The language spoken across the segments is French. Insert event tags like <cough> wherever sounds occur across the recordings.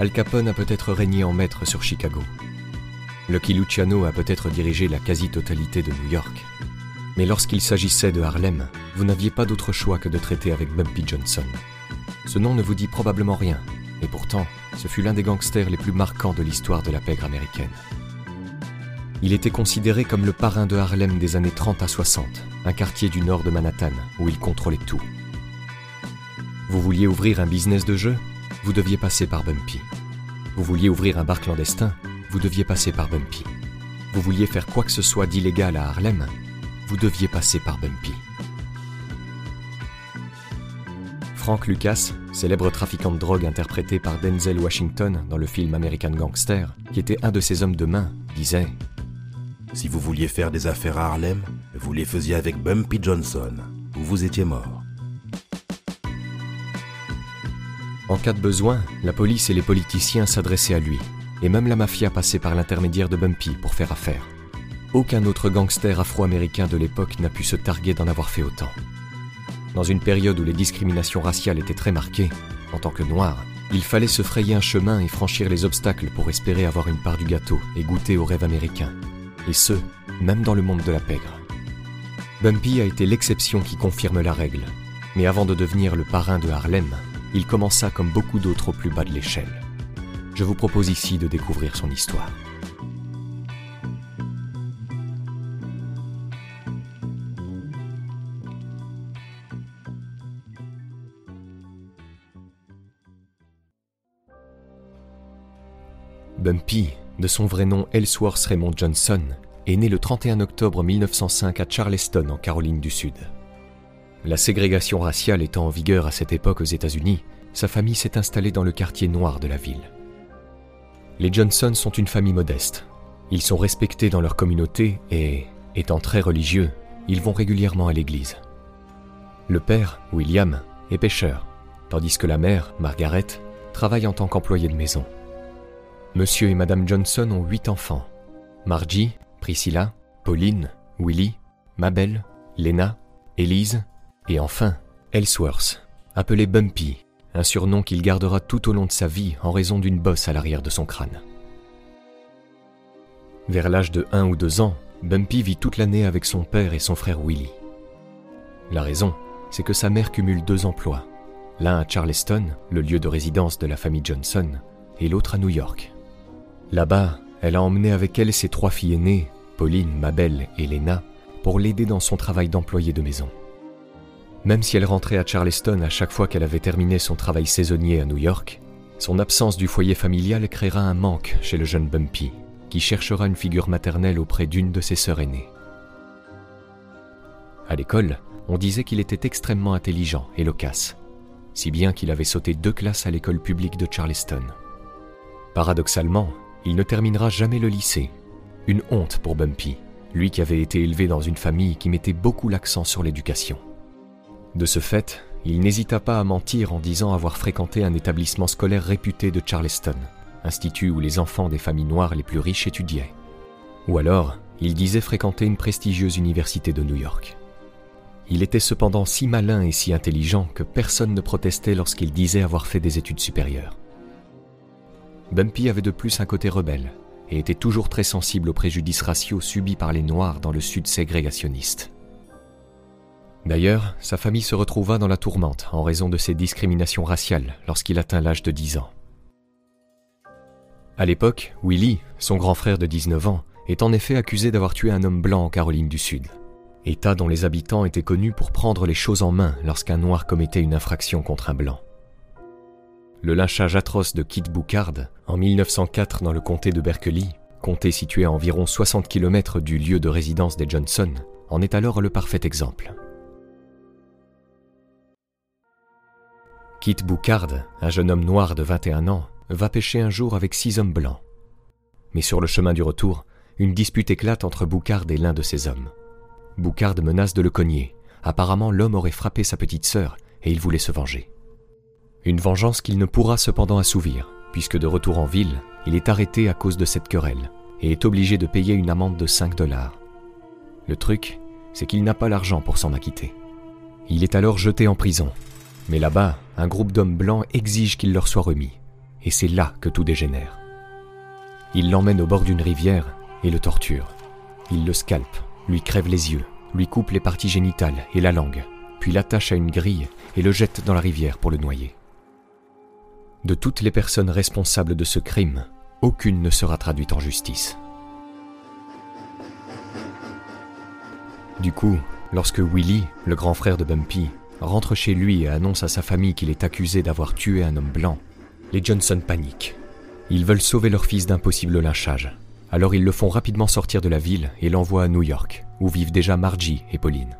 Al Capone a peut-être régné en maître sur Chicago. Lucky Luciano a peut-être dirigé la quasi-totalité de New York. Mais lorsqu'il s'agissait de Harlem, vous n'aviez pas d'autre choix que de traiter avec Bumpy Johnson. Ce nom ne vous dit probablement rien, et pourtant, ce fut l'un des gangsters les plus marquants de l'histoire de la pègre américaine. Il était considéré comme le parrain de Harlem des années 30 à 60, un quartier du nord de Manhattan où il contrôlait tout. Vous vouliez ouvrir un business de jeu? Vous deviez passer par Bumpy. Vous vouliez ouvrir un bar clandestin, vous deviez passer par Bumpy. Vous vouliez faire quoi que ce soit d'illégal à Harlem, vous deviez passer par Bumpy. Frank Lucas, célèbre trafiquant de drogue interprété par Denzel Washington dans le film American Gangster, qui était un de ses hommes de main, disait Si vous vouliez faire des affaires à Harlem, vous les faisiez avec Bumpy Johnson, ou vous étiez mort. En cas de besoin, la police et les politiciens s'adressaient à lui, et même la mafia passait par l'intermédiaire de Bumpy pour faire affaire. Aucun autre gangster afro-américain de l'époque n'a pu se targuer d'en avoir fait autant. Dans une période où les discriminations raciales étaient très marquées, en tant que noir, il fallait se frayer un chemin et franchir les obstacles pour espérer avoir une part du gâteau et goûter au rêve américain. Et ce, même dans le monde de la pègre. Bumpy a été l'exception qui confirme la règle. Mais avant de devenir le parrain de Harlem, il commença comme beaucoup d'autres au plus bas de l'échelle. Je vous propose ici de découvrir son histoire. Bumpy, de son vrai nom Ellsworth Raymond Johnson, est né le 31 octobre 1905 à Charleston, en Caroline du Sud. La ségrégation raciale étant en vigueur à cette époque aux États-Unis, sa famille s'est installée dans le quartier noir de la ville. Les Johnson sont une famille modeste. Ils sont respectés dans leur communauté et, étant très religieux, ils vont régulièrement à l'église. Le père, William, est pêcheur, tandis que la mère, Margaret, travaille en tant qu'employée de maison. Monsieur et Madame Johnson ont huit enfants. Margie, Priscilla, Pauline, Willie, Mabel, Lena, Elise et enfin, Ellsworth, appelé Bumpy, un surnom qu'il gardera tout au long de sa vie en raison d'une bosse à l'arrière de son crâne. Vers l'âge de 1 ou 2 ans, Bumpy vit toute l'année avec son père et son frère Willie. La raison, c'est que sa mère cumule deux emplois, l'un à Charleston, le lieu de résidence de la famille Johnson, et l'autre à New York. Là-bas, elle a emmené avec elle ses trois filles aînées, Pauline, Mabel et Lena, pour l'aider dans son travail d'employé de maison. Même si elle rentrait à Charleston à chaque fois qu'elle avait terminé son travail saisonnier à New York, son absence du foyer familial créera un manque chez le jeune Bumpy, qui cherchera une figure maternelle auprès d'une de ses sœurs aînées. À l'école, on disait qu'il était extrêmement intelligent et loquace, si bien qu'il avait sauté deux classes à l'école publique de Charleston. Paradoxalement, il ne terminera jamais le lycée. Une honte pour Bumpy, lui qui avait été élevé dans une famille qui mettait beaucoup l'accent sur l'éducation. De ce fait, il n'hésita pas à mentir en disant avoir fréquenté un établissement scolaire réputé de Charleston, institut où les enfants des familles noires les plus riches étudiaient. Ou alors, il disait fréquenter une prestigieuse université de New York. Il était cependant si malin et si intelligent que personne ne protestait lorsqu'il disait avoir fait des études supérieures. Bumpy avait de plus un côté rebelle et était toujours très sensible aux préjudices raciaux subis par les Noirs dans le sud ségrégationniste. D'ailleurs, sa famille se retrouva dans la tourmente en raison de ses discriminations raciales lorsqu'il atteint l'âge de 10 ans. À l'époque, Willie, son grand frère de 19 ans, est en effet accusé d'avoir tué un homme blanc en Caroline du Sud, État dont les habitants étaient connus pour prendre les choses en main lorsqu'un noir commettait une infraction contre un blanc. Le lynchage atroce de Kit Boucard en 1904 dans le comté de Berkeley, comté situé à environ 60 km du lieu de résidence des Johnson, en est alors le parfait exemple. Kit Boucard, un jeune homme noir de 21 ans, va pêcher un jour avec six hommes blancs. Mais sur le chemin du retour, une dispute éclate entre Boucard et l'un de ses hommes. Boucard menace de le cogner. Apparemment, l'homme aurait frappé sa petite sœur et il voulait se venger. Une vengeance qu'il ne pourra cependant assouvir, puisque de retour en ville, il est arrêté à cause de cette querelle et est obligé de payer une amende de 5 dollars. Le truc, c'est qu'il n'a pas l'argent pour s'en acquitter. Il est alors jeté en prison. Mais là-bas, un groupe d'hommes blancs exige qu'il leur soit remis. Et c'est là que tout dégénère. Il l'emmène au bord d'une rivière et le torture. Il le scalpe, lui crève les yeux, lui coupe les parties génitales et la langue, puis l'attache à une grille et le jette dans la rivière pour le noyer. De toutes les personnes responsables de ce crime, aucune ne sera traduite en justice. Du coup, lorsque Willy, le grand frère de Bumpy, rentre chez lui et annonce à sa famille qu'il est accusé d'avoir tué un homme blanc, les Johnson paniquent. Ils veulent sauver leur fils d'un possible lynchage. Alors ils le font rapidement sortir de la ville et l'envoient à New York, où vivent déjà Margie et Pauline.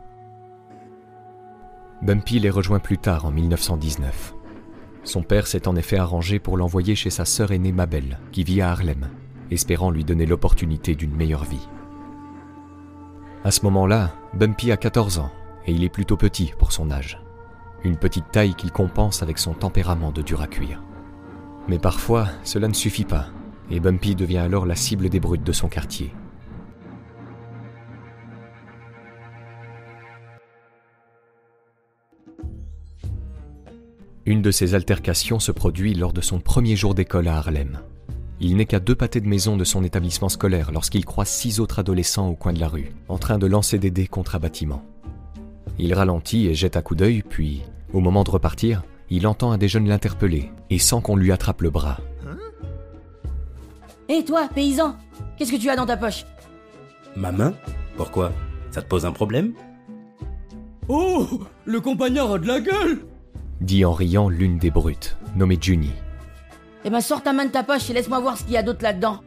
Bumpy les rejoint plus tard en 1919. Son père s'est en effet arrangé pour l'envoyer chez sa sœur aînée Mabel, qui vit à Harlem, espérant lui donner l'opportunité d'une meilleure vie. À ce moment-là, Bumpy a 14 ans et il est plutôt petit pour son âge. Une petite taille qu'il compense avec son tempérament de dur à cuire. Mais parfois, cela ne suffit pas et Bumpy devient alors la cible des brutes de son quartier. Une de ces altercations se produit lors de son premier jour d'école à Harlem. Il n'est qu'à deux pâtés de maison de son établissement scolaire lorsqu'il croise six autres adolescents au coin de la rue, en train de lancer des dés contre un bâtiment. Il ralentit et jette un coup d'œil, puis, au moment de repartir, il entend un des jeunes l'interpeller, et sent qu'on lui attrape le bras. Hé toi, paysan Qu'est-ce que tu as dans ta poche? Ma main? Pourquoi? Ça te pose un problème? Oh Le compagnon a de la gueule dit en riant l'une des brutes, nommée Junie. Eh ben sors ta main de ta poche et laisse-moi voir ce qu'il y a d'autre là-dedans.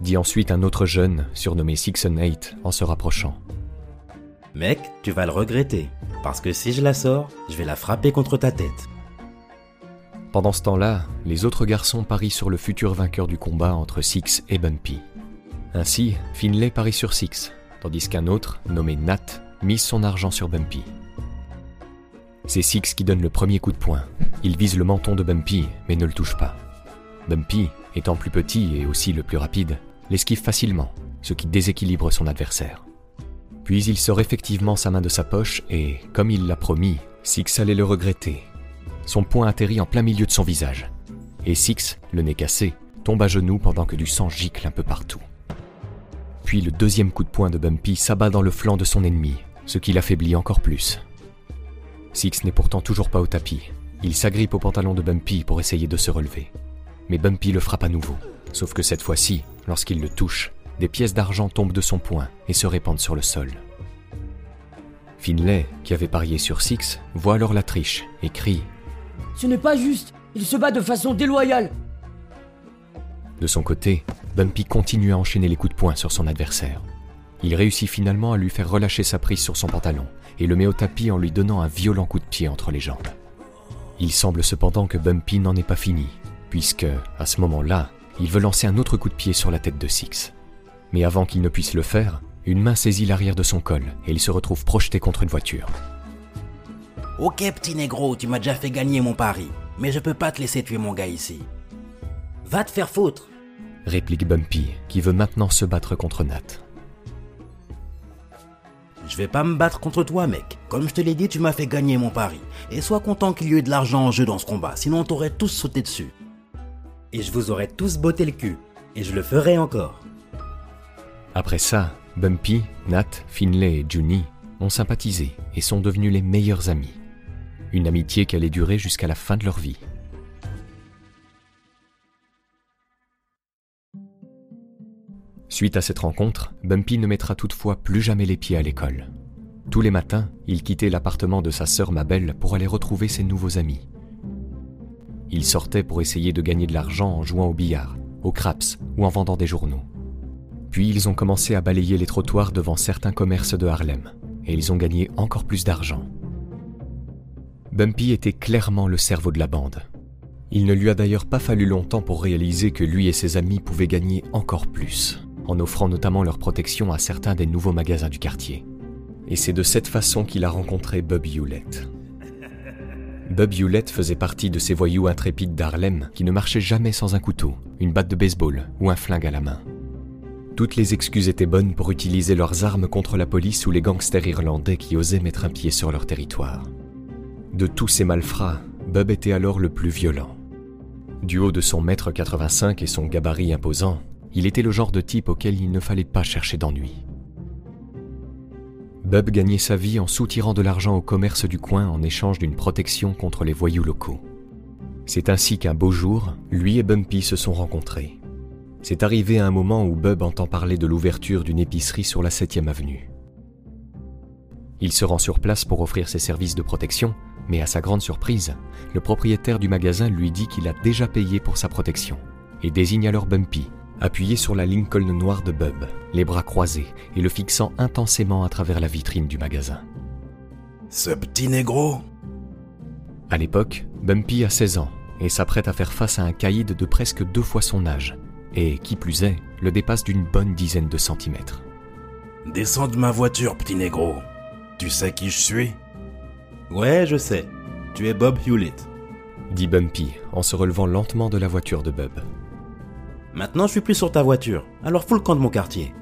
Dit ensuite un autre jeune, surnommé Sixon Eight, en se rapprochant. Mec, tu vas le regretter, parce que si je la sors, je vais la frapper contre ta tête. Pendant ce temps-là, les autres garçons parient sur le futur vainqueur du combat entre Six et Bumpy. Ainsi, Finlay parie sur Six, tandis qu'un autre, nommé Nat, mise son argent sur Bumpy. C'est Six qui donne le premier coup de poing. Il vise le menton de Bumpy, mais ne le touche pas. Bumpy, étant plus petit et aussi le plus rapide, l'esquive facilement, ce qui déséquilibre son adversaire. Puis il sort effectivement sa main de sa poche et, comme il l'a promis, Six allait le regretter. Son poing atterrit en plein milieu de son visage. Et Six, le nez cassé, tombe à genoux pendant que du sang gicle un peu partout. Puis le deuxième coup de poing de Bumpy s'abat dans le flanc de son ennemi, ce qui l'affaiblit encore plus. Six n'est pourtant toujours pas au tapis. Il s'agrippe au pantalon de Bumpy pour essayer de se relever. Mais Bumpy le frappe à nouveau. Sauf que cette fois-ci, lorsqu'il le touche, des pièces d'argent tombent de son poing et se répandent sur le sol. Finlay, qui avait parié sur Six, voit alors la triche et crie Ce n'est pas juste Il se bat de façon déloyale De son côté, Bumpy continue à enchaîner les coups de poing sur son adversaire. Il réussit finalement à lui faire relâcher sa prise sur son pantalon et le met au tapis en lui donnant un violent coup de pied entre les jambes. Il semble cependant que Bumpy n'en est pas fini, puisque, à ce moment-là, il veut lancer un autre coup de pied sur la tête de Six. Mais avant qu'il ne puisse le faire, une main saisit l'arrière de son col et il se retrouve projeté contre une voiture. Ok, petit négro, tu m'as déjà fait gagner mon pari, mais je peux pas te laisser tuer mon gars ici. Va te faire foutre réplique Bumpy, qui veut maintenant se battre contre Nat. Je vais pas me battre contre toi, mec. Comme je te l'ai dit, tu m'as fait gagner mon pari. Et sois content qu'il y ait de l'argent en jeu dans ce combat, sinon on t'aurait tous sauté dessus. Et je vous aurais tous botté le cul. Et je le ferai encore. Après ça, Bumpy, Nat, Finlay et Junie ont sympathisé et sont devenus les meilleurs amis. Une amitié qui allait durer jusqu'à la fin de leur vie. Suite à cette rencontre, Bumpy ne mettra toutefois plus jamais les pieds à l'école. Tous les matins, il quittait l'appartement de sa sœur Mabel pour aller retrouver ses nouveaux amis. Il sortait pour essayer de gagner de l'argent en jouant au billard, au craps ou en vendant des journaux. Puis ils ont commencé à balayer les trottoirs devant certains commerces de Harlem, et ils ont gagné encore plus d'argent. Bumpy était clairement le cerveau de la bande. Il ne lui a d'ailleurs pas fallu longtemps pour réaliser que lui et ses amis pouvaient gagner encore plus, en offrant notamment leur protection à certains des nouveaux magasins du quartier. Et c'est de cette façon qu'il a rencontré Bob Hewlett. Bob Hewlett faisait partie de ces voyous intrépides d'Harlem qui ne marchaient jamais sans un couteau, une batte de baseball ou un flingue à la main. Toutes les excuses étaient bonnes pour utiliser leurs armes contre la police ou les gangsters irlandais qui osaient mettre un pied sur leur territoire. De tous ces malfrats, Bob était alors le plus violent. Du haut de son mètre 85 et son gabarit imposant, il était le genre de type auquel il ne fallait pas chercher d'ennui. Bub gagnait sa vie en soutirant de l'argent au commerce du coin en échange d'une protection contre les voyous locaux. C'est ainsi qu'un beau jour, lui et Bumpy se sont rencontrés. C'est arrivé à un moment où Bub entend parler de l'ouverture d'une épicerie sur la 7e avenue. Il se rend sur place pour offrir ses services de protection, mais à sa grande surprise, le propriétaire du magasin lui dit qu'il a déjà payé pour sa protection et désigne alors Bumpy, appuyé sur la Lincoln noire de Bub, les bras croisés et le fixant intensément à travers la vitrine du magasin. Ce petit négro À l'époque, Bumpy a 16 ans et s'apprête à faire face à un caïd de presque deux fois son âge, et qui plus est, le dépasse d'une bonne dizaine de centimètres. Descends de ma voiture, petit négro. Tu sais qui je suis? Ouais, je sais. Tu es Bob Hewlett. Dit Bumpy en se relevant lentement de la voiture de Bub. Maintenant, je suis plus sur ta voiture, alors fous le camp de mon quartier.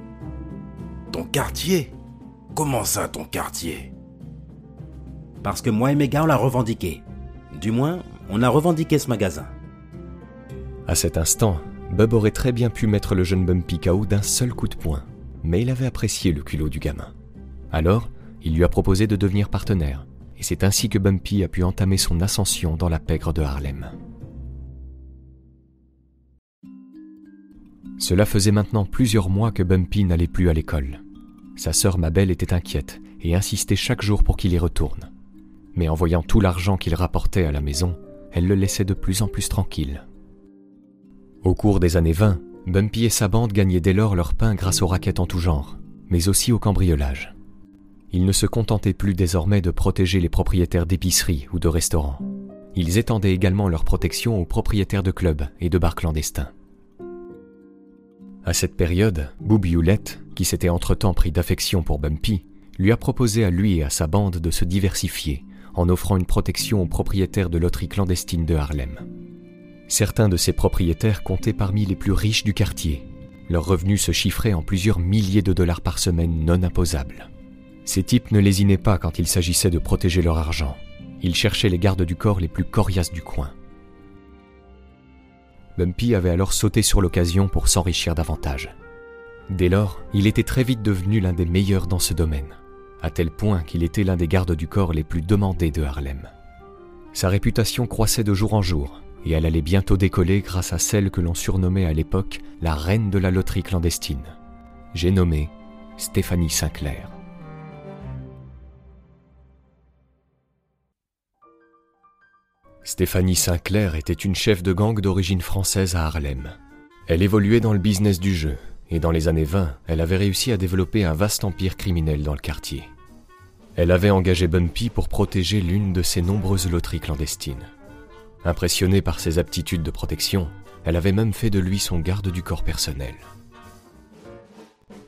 Ton quartier? Comment ça, ton quartier? Parce que moi et mes gars, on l'a revendiqué. Du moins, on a revendiqué ce magasin. À cet instant, Bub aurait très bien pu mettre le jeune Bumpy KO d'un seul coup de poing, mais il avait apprécié le culot du gamin. Alors, il lui a proposé de devenir partenaire, et c'est ainsi que Bumpy a pu entamer son ascension dans la pègre de Harlem. Cela faisait maintenant plusieurs mois que Bumpy n'allait plus à l'école. Sa sœur Mabel était inquiète et insistait chaque jour pour qu'il y retourne. Mais en voyant tout l'argent qu'il rapportait à la maison, elle le laissait de plus en plus tranquille. Au cours des années 20, Bumpy et sa bande gagnaient dès lors leur pain grâce aux raquettes en tout genre, mais aussi au cambriolage. Ils ne se contentaient plus désormais de protéger les propriétaires d'épiceries ou de restaurants. Ils étendaient également leur protection aux propriétaires de clubs et de bars clandestins. À cette période, Boob Hewlett, qui s'était entre-temps pris d'affection pour Bumpy, lui a proposé à lui et à sa bande de se diversifier en offrant une protection aux propriétaires de loteries clandestines de Harlem. Certains de ces propriétaires comptaient parmi les plus riches du quartier. Leurs revenus se chiffraient en plusieurs milliers de dollars par semaine non imposables. Ces types ne lésinaient pas quand il s'agissait de protéger leur argent. Ils cherchaient les gardes du corps les plus coriaces du coin. Bumpy avait alors sauté sur l'occasion pour s'enrichir davantage. Dès lors, il était très vite devenu l'un des meilleurs dans ce domaine, à tel point qu'il était l'un des gardes du corps les plus demandés de Harlem. Sa réputation croissait de jour en jour, et elle allait bientôt décoller grâce à celle que l'on surnommait à l'époque la reine de la loterie clandestine. J'ai nommé Stéphanie Sinclair. Stéphanie Sinclair était une chef de gang d'origine française à Harlem. Elle évoluait dans le business du jeu, et dans les années 20, elle avait réussi à développer un vaste empire criminel dans le quartier. Elle avait engagé Bumpy pour protéger l'une de ses nombreuses loteries clandestines. Impressionnée par ses aptitudes de protection, elle avait même fait de lui son garde du corps personnel.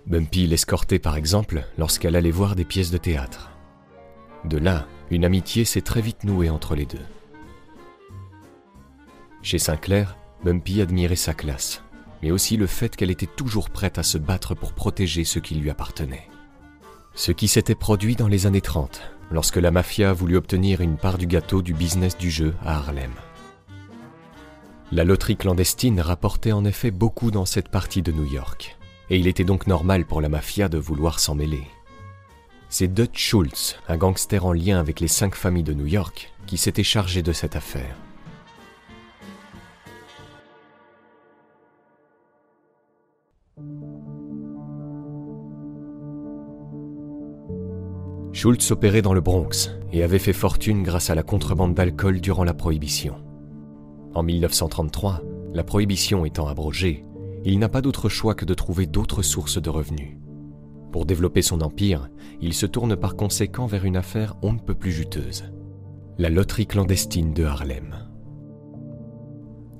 Bumpy l'escortait par exemple lorsqu'elle allait voir des pièces de théâtre. De là, une amitié s'est très vite nouée entre les deux. Chez Sinclair, Bumpy admirait sa classe, mais aussi le fait qu'elle était toujours prête à se battre pour protéger ce qui lui appartenait. Ce qui s'était produit dans les années 30, lorsque la mafia voulut obtenir une part du gâteau du business du jeu à Harlem. La loterie clandestine rapportait en effet beaucoup dans cette partie de New York, et il était donc normal pour la mafia de vouloir s'en mêler. C'est Dutch Schultz, un gangster en lien avec les cinq familles de New York, qui s'était chargé de cette affaire. Schultz opérait dans le Bronx et avait fait fortune grâce à la contrebande d'alcool durant la Prohibition. En 1933, la Prohibition étant abrogée, il n'a pas d'autre choix que de trouver d'autres sources de revenus. Pour développer son empire, il se tourne par conséquent vers une affaire on ne peut plus juteuse. La loterie clandestine de Harlem.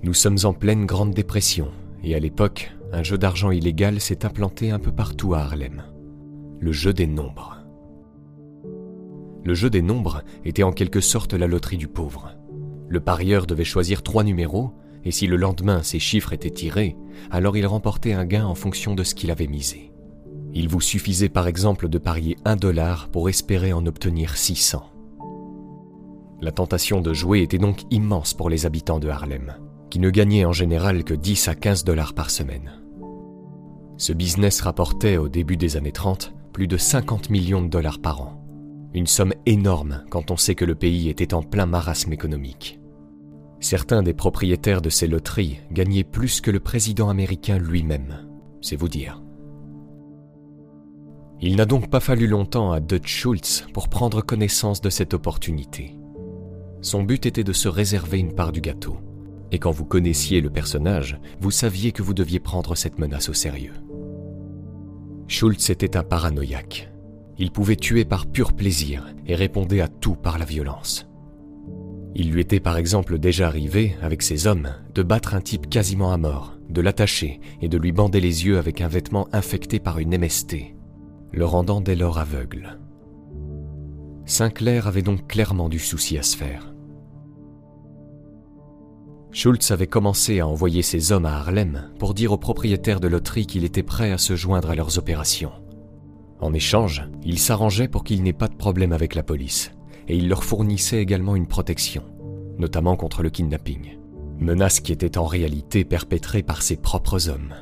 Nous sommes en pleine Grande Dépression, et à l'époque, un jeu d'argent illégal s'est implanté un peu partout à Harlem. Le jeu des nombres. Le jeu des nombres était en quelque sorte la loterie du pauvre. Le parieur devait choisir trois numéros, et si le lendemain ces chiffres étaient tirés, alors il remportait un gain en fonction de ce qu'il avait misé. Il vous suffisait par exemple de parier un dollar pour espérer en obtenir 600. La tentation de jouer était donc immense pour les habitants de Harlem, qui ne gagnaient en général que 10 à 15 dollars par semaine. Ce business rapportait au début des années 30 plus de 50 millions de dollars par an. Une somme énorme quand on sait que le pays était en plein marasme économique. Certains des propriétaires de ces loteries gagnaient plus que le président américain lui-même, c'est vous dire. Il n'a donc pas fallu longtemps à Dutch Schultz pour prendre connaissance de cette opportunité. Son but était de se réserver une part du gâteau. Et quand vous connaissiez le personnage, vous saviez que vous deviez prendre cette menace au sérieux. Schultz était un paranoïaque. Il pouvait tuer par pur plaisir et répondait à tout par la violence. Il lui était par exemple déjà arrivé, avec ses hommes, de battre un type quasiment à mort, de l'attacher et de lui bander les yeux avec un vêtement infecté par une MST, le rendant dès lors aveugle. Sinclair avait donc clairement du souci à se faire. Schultz avait commencé à envoyer ses hommes à Harlem pour dire aux propriétaires de loterie qu'il était prêt à se joindre à leurs opérations. En échange, il s'arrangeait pour qu'il n'ait pas de problème avec la police, et il leur fournissait également une protection, notamment contre le kidnapping, menace qui était en réalité perpétrée par ses propres hommes.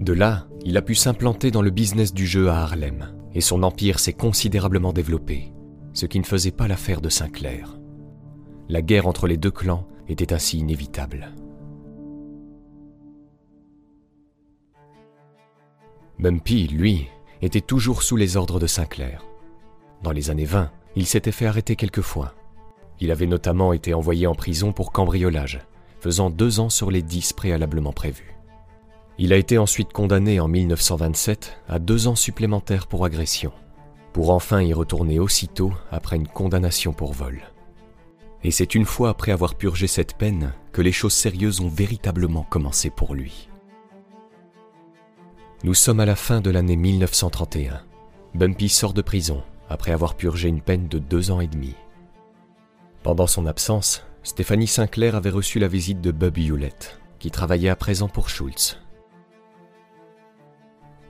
De là, il a pu s'implanter dans le business du jeu à Harlem, et son empire s'est considérablement développé, ce qui ne faisait pas l'affaire de Sinclair. La guerre entre les deux clans était ainsi inévitable. Bumpy, lui, était toujours sous les ordres de Sinclair. Dans les années 20, il s'était fait arrêter quelques fois. Il avait notamment été envoyé en prison pour cambriolage, faisant deux ans sur les dix préalablement prévus. Il a été ensuite condamné en 1927 à deux ans supplémentaires pour agression, pour enfin y retourner aussitôt après une condamnation pour vol. Et c'est une fois après avoir purgé cette peine que les choses sérieuses ont véritablement commencé pour lui. Nous sommes à la fin de l'année 1931. Bumpy sort de prison après avoir purgé une peine de deux ans et demi. Pendant son absence, Stéphanie Sinclair avait reçu la visite de Bob Hewlett, qui travaillait à présent pour Schultz.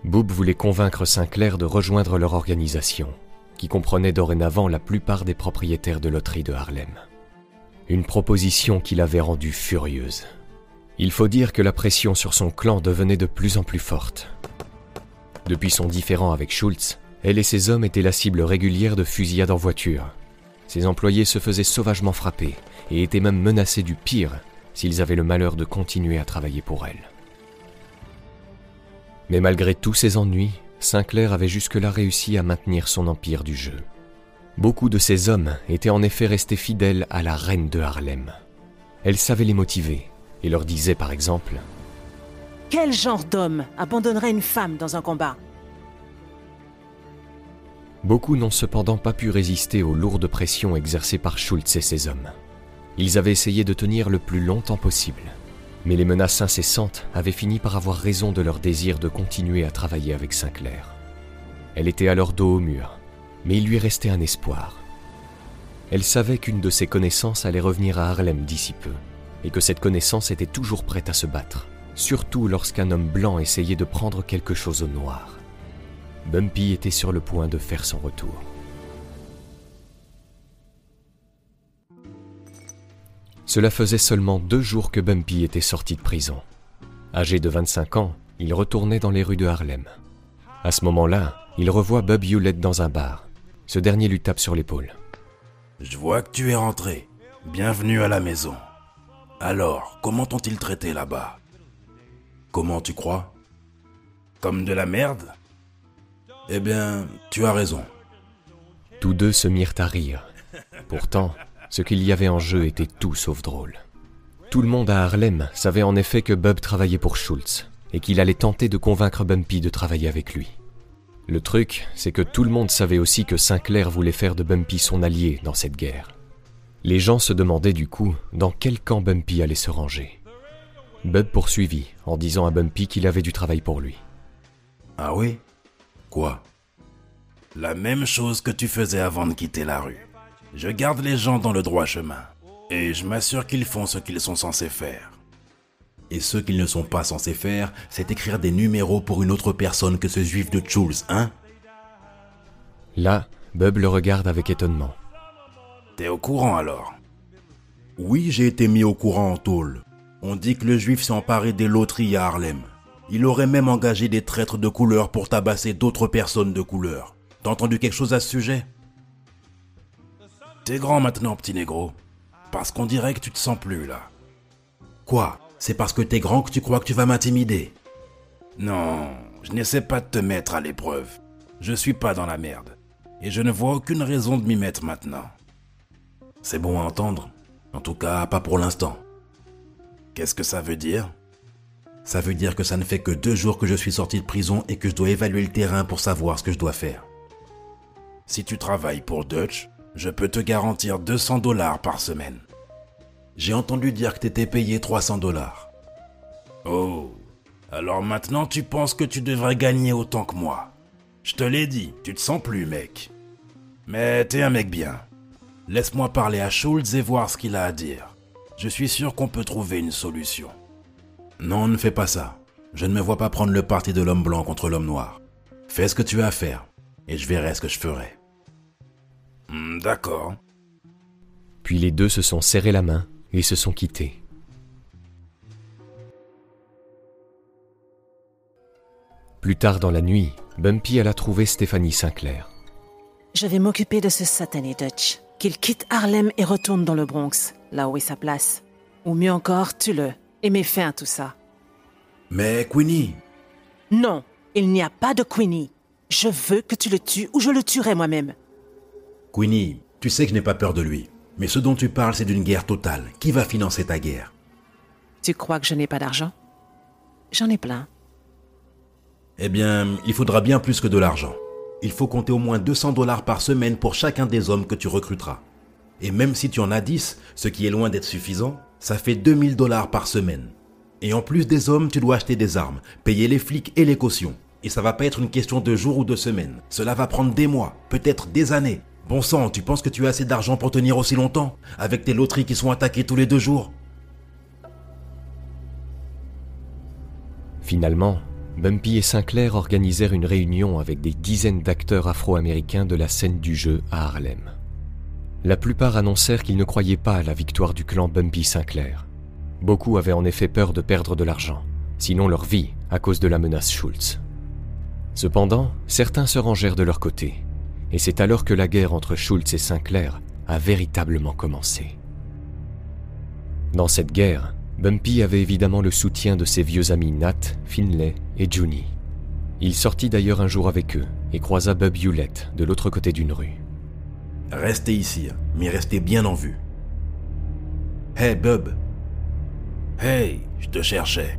Bob voulait convaincre Sinclair de rejoindre leur organisation, qui comprenait dorénavant la plupart des propriétaires de loterie de Harlem. Une proposition qui l'avait rendue furieuse. Il faut dire que la pression sur son clan devenait de plus en plus forte. Depuis son différend avec Schultz, elle et ses hommes étaient la cible régulière de fusillades en voiture. Ses employés se faisaient sauvagement frapper et étaient même menacés du pire s'ils avaient le malheur de continuer à travailler pour elle. Mais malgré tous ces ennuis, Sinclair avait jusque-là réussi à maintenir son empire du jeu. Beaucoup de ses hommes étaient en effet restés fidèles à la reine de Harlem. Elle savait les motiver et leur disait par exemple Quel genre d'homme abandonnerait une femme dans un combat? Beaucoup n'ont cependant pas pu résister aux lourdes pressions exercées par Schultz et ses hommes. Ils avaient essayé de tenir le plus longtemps possible, mais les menaces incessantes avaient fini par avoir raison de leur désir de continuer à travailler avec Sinclair. Elle était alors dos au mur, mais il lui restait un espoir. Elle savait qu'une de ses connaissances allait revenir à Harlem d'ici peu, et que cette connaissance était toujours prête à se battre, surtout lorsqu'un homme blanc essayait de prendre quelque chose au noir. Bumpy était sur le point de faire son retour. Cela faisait seulement deux jours que Bumpy était sorti de prison. Âgé de 25 ans, il retournait dans les rues de Harlem. À ce moment-là, il revoit Bob Hewlett dans un bar. Ce dernier lui tape sur l'épaule. Je vois que tu es rentré. Bienvenue à la maison. Alors, comment t'ont-ils traité là-bas? Comment tu crois? Comme de la merde? Eh bien, tu as raison. Tous deux se mirent à rire. Pourtant, ce qu'il y avait en jeu était tout sauf drôle. Tout le monde à Harlem savait en effet que Bob travaillait pour Schultz et qu'il allait tenter de convaincre Bumpy de travailler avec lui. Le truc, c'est que tout le monde savait aussi que Sinclair voulait faire de Bumpy son allié dans cette guerre. Les gens se demandaient du coup dans quel camp Bumpy allait se ranger. Bub poursuivit en disant à Bumpy qu'il avait du travail pour lui. Ah oui? Quoi? La même chose que tu faisais avant de quitter la rue. Je garde les gens dans le droit chemin. Et je m'assure qu'ils font ce qu'ils sont censés faire. Et ce qu'ils ne sont pas censés faire, c'est écrire des numéros pour une autre personne que ce juif de Jules, hein? Là, Bub le regarde avec étonnement. T'es au courant alors Oui, j'ai été mis au courant en tôle. On dit que le juif s'est emparé des loteries à Harlem. Il aurait même engagé des traîtres de couleur pour tabasser d'autres personnes de couleur. T'as entendu quelque chose à ce sujet? T'es grand maintenant, petit négro. Parce qu'on dirait que tu te sens plus là. Quoi? C'est parce que t'es grand que tu crois que tu vas m'intimider? Non, je n'essaie pas de te mettre à l'épreuve. Je suis pas dans la merde. Et je ne vois aucune raison de m'y mettre maintenant. C'est bon à entendre. En tout cas, pas pour l'instant. Qu'est-ce que ça veut dire? Ça veut dire que ça ne fait que deux jours que je suis sorti de prison et que je dois évaluer le terrain pour savoir ce que je dois faire. Si tu travailles pour Dutch, je peux te garantir 200 dollars par semaine. J'ai entendu dire que t'étais payé 300 dollars. Oh, alors maintenant tu penses que tu devrais gagner autant que moi. Je te l'ai dit, tu te sens plus, mec. Mais t'es un mec bien. Laisse-moi parler à Schultz et voir ce qu'il a à dire. Je suis sûr qu'on peut trouver une solution. Non, ne fais pas ça. Je ne me vois pas prendre le parti de l'homme blanc contre l'homme noir. Fais ce que tu as à faire, et je verrai ce que je ferai. Hmm, d'accord. Puis les deux se sont serrés la main et se sont quittés. Plus tard dans la nuit, Bumpy alla trouver Stéphanie Sinclair. Je vais m'occuper de ce satané Dutch. Qu'il quitte Harlem et retourne dans le Bronx, là où est sa place. Ou mieux encore, tue-le et mets fin à tout ça. Mais Queenie Non, il n'y a pas de Queenie. Je veux que tu le tues ou je le tuerai moi-même. Queenie, tu sais que je n'ai pas peur de lui. Mais ce dont tu parles, c'est d'une guerre totale. Qui va financer ta guerre? Tu crois que je n'ai pas d'argent? J'en ai plein. Eh bien, il faudra bien plus que de l'argent. Il faut compter au moins 200 dollars par semaine pour chacun des hommes que tu recruteras. Et même si tu en as 10, ce qui est loin d'être suffisant, ça fait 2000 dollars par semaine. Et en plus des hommes, tu dois acheter des armes, payer les flics et les cautions. Et ça va pas être une question de jours ou de semaines. Cela va prendre des mois, peut-être des années. Bon sang, tu penses que tu as assez d'argent pour tenir aussi longtemps Avec tes loteries qui sont attaquées tous les deux jours? Finalement, Bumpy et Sinclair organisèrent une réunion avec des dizaines d'acteurs afro-américains de la scène du jeu à Harlem. La plupart annoncèrent qu'ils ne croyaient pas à la victoire du clan Bumpy Sinclair. Beaucoup avaient en effet peur de perdre de l'argent, sinon leur vie, à cause de la menace Schultz. Cependant, certains se rangèrent de leur côté, et c'est alors que la guerre entre Schultz et Sinclair a véritablement commencé. Dans cette guerre, Bumpy avait évidemment le soutien de ses vieux amis Nat, Finlay et Junie. Il sortit d'ailleurs un jour avec eux et croisa Bub Hewlett de l'autre côté d'une rue. Restez ici, mais restez bien en vue. Hey Bub Hey, je te cherchais.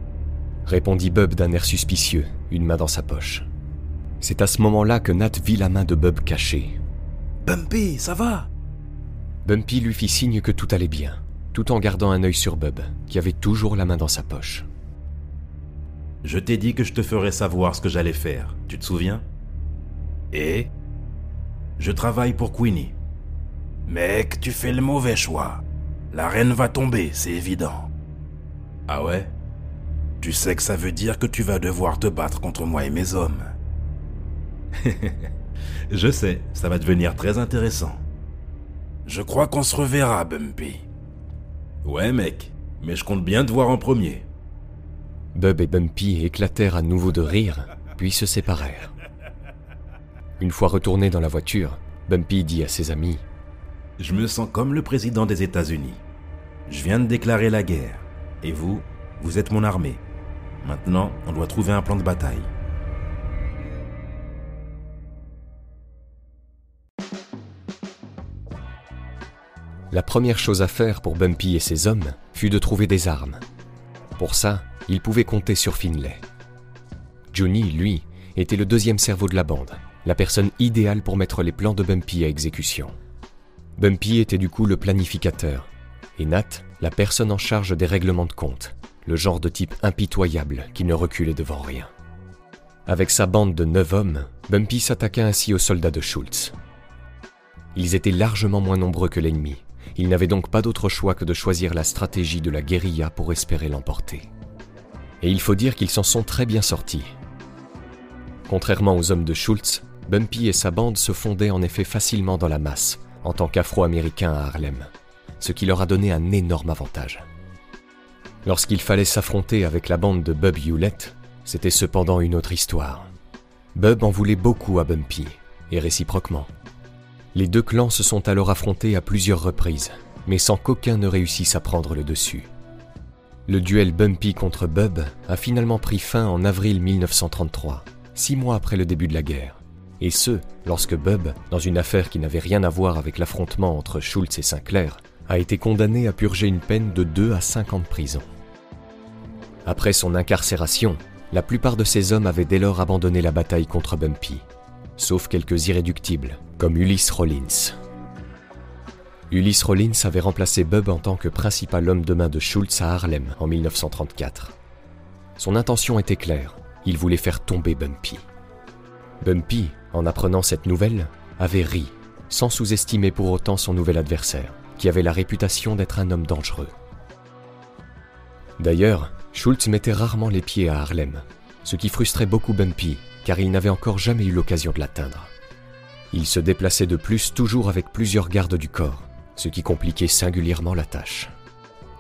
Répondit Bub d'un air suspicieux, une main dans sa poche. C'est à ce moment-là que Nat vit la main de Bub cachée. Bumpy, ça va? Bumpy lui fit signe que tout allait bien, tout en gardant un œil sur Bub, qui avait toujours la main dans sa poche. Je t'ai dit que je te ferais savoir ce que j'allais faire, tu te souviens? Et? Je travaille pour Queenie. Mec, tu fais le mauvais choix. La reine va tomber, c'est évident. Ah ouais? Tu sais que ça veut dire que tu vas devoir te battre contre moi et mes hommes. <laughs> Je sais, ça va devenir très intéressant. Je crois qu'on se reverra, Bumpy. Ouais, mec, mais je compte bien te voir en premier. Bub et Bumpy éclatèrent à nouveau de rire, puis se séparèrent. Une fois retourné dans la voiture, Bumpy dit à ses amis Je me sens comme le président des États-Unis. Je viens de déclarer la guerre. Et vous, vous êtes mon armée. Maintenant, on doit trouver un plan de bataille. La première chose à faire pour Bumpy et ses hommes fut de trouver des armes. Pour ça, ils pouvaient compter sur Finlay. Johnny, lui, était le deuxième cerveau de la bande, la personne idéale pour mettre les plans de Bumpy à exécution. Bumpy était du coup le planificateur, et Nat, la personne en charge des règlements de compte, le genre de type impitoyable qui ne reculait devant rien. Avec sa bande de neuf hommes, Bumpy s'attaqua ainsi aux soldats de Schultz. Ils étaient largement moins nombreux que l'ennemi. Il n'avait donc pas d'autre choix que de choisir la stratégie de la guérilla pour espérer l'emporter. Et il faut dire qu'ils s'en sont très bien sortis. Contrairement aux hommes de Schultz, Bumpy et sa bande se fondaient en effet facilement dans la masse, en tant qu'Afro-Américains à Harlem, ce qui leur a donné un énorme avantage. Lorsqu'il fallait s'affronter avec la bande de Bub Hewlett, c'était cependant une autre histoire. Bub en voulait beaucoup à Bumpy, et réciproquement. Les deux clans se sont alors affrontés à plusieurs reprises, mais sans qu'aucun ne réussisse à prendre le dessus. Le duel Bumpy contre Bub a finalement pris fin en avril 1933, six mois après le début de la guerre et ce, lorsque Bub, dans une affaire qui n'avait rien à voir avec l'affrontement entre Schultz et Sinclair, a été condamné à purger une peine de 2 à 5 ans de prison. Après son incarcération, la plupart de ces hommes avaient dès lors abandonné la bataille contre Bumpy, sauf quelques irréductibles, comme Ulysse Rollins. Ulysse Rollins avait remplacé Bub en tant que principal homme de main de Schultz à Harlem en 1934. Son intention était claire, il voulait faire tomber Bumpy. Bumpy, en apprenant cette nouvelle, avait ri, sans sous-estimer pour autant son nouvel adversaire, qui avait la réputation d'être un homme dangereux. D'ailleurs, Schultz mettait rarement les pieds à Harlem, ce qui frustrait beaucoup Bumpy, car il n'avait encore jamais eu l'occasion de l'atteindre. Il se déplaçait de plus toujours avec plusieurs gardes du corps, ce qui compliquait singulièrement la tâche.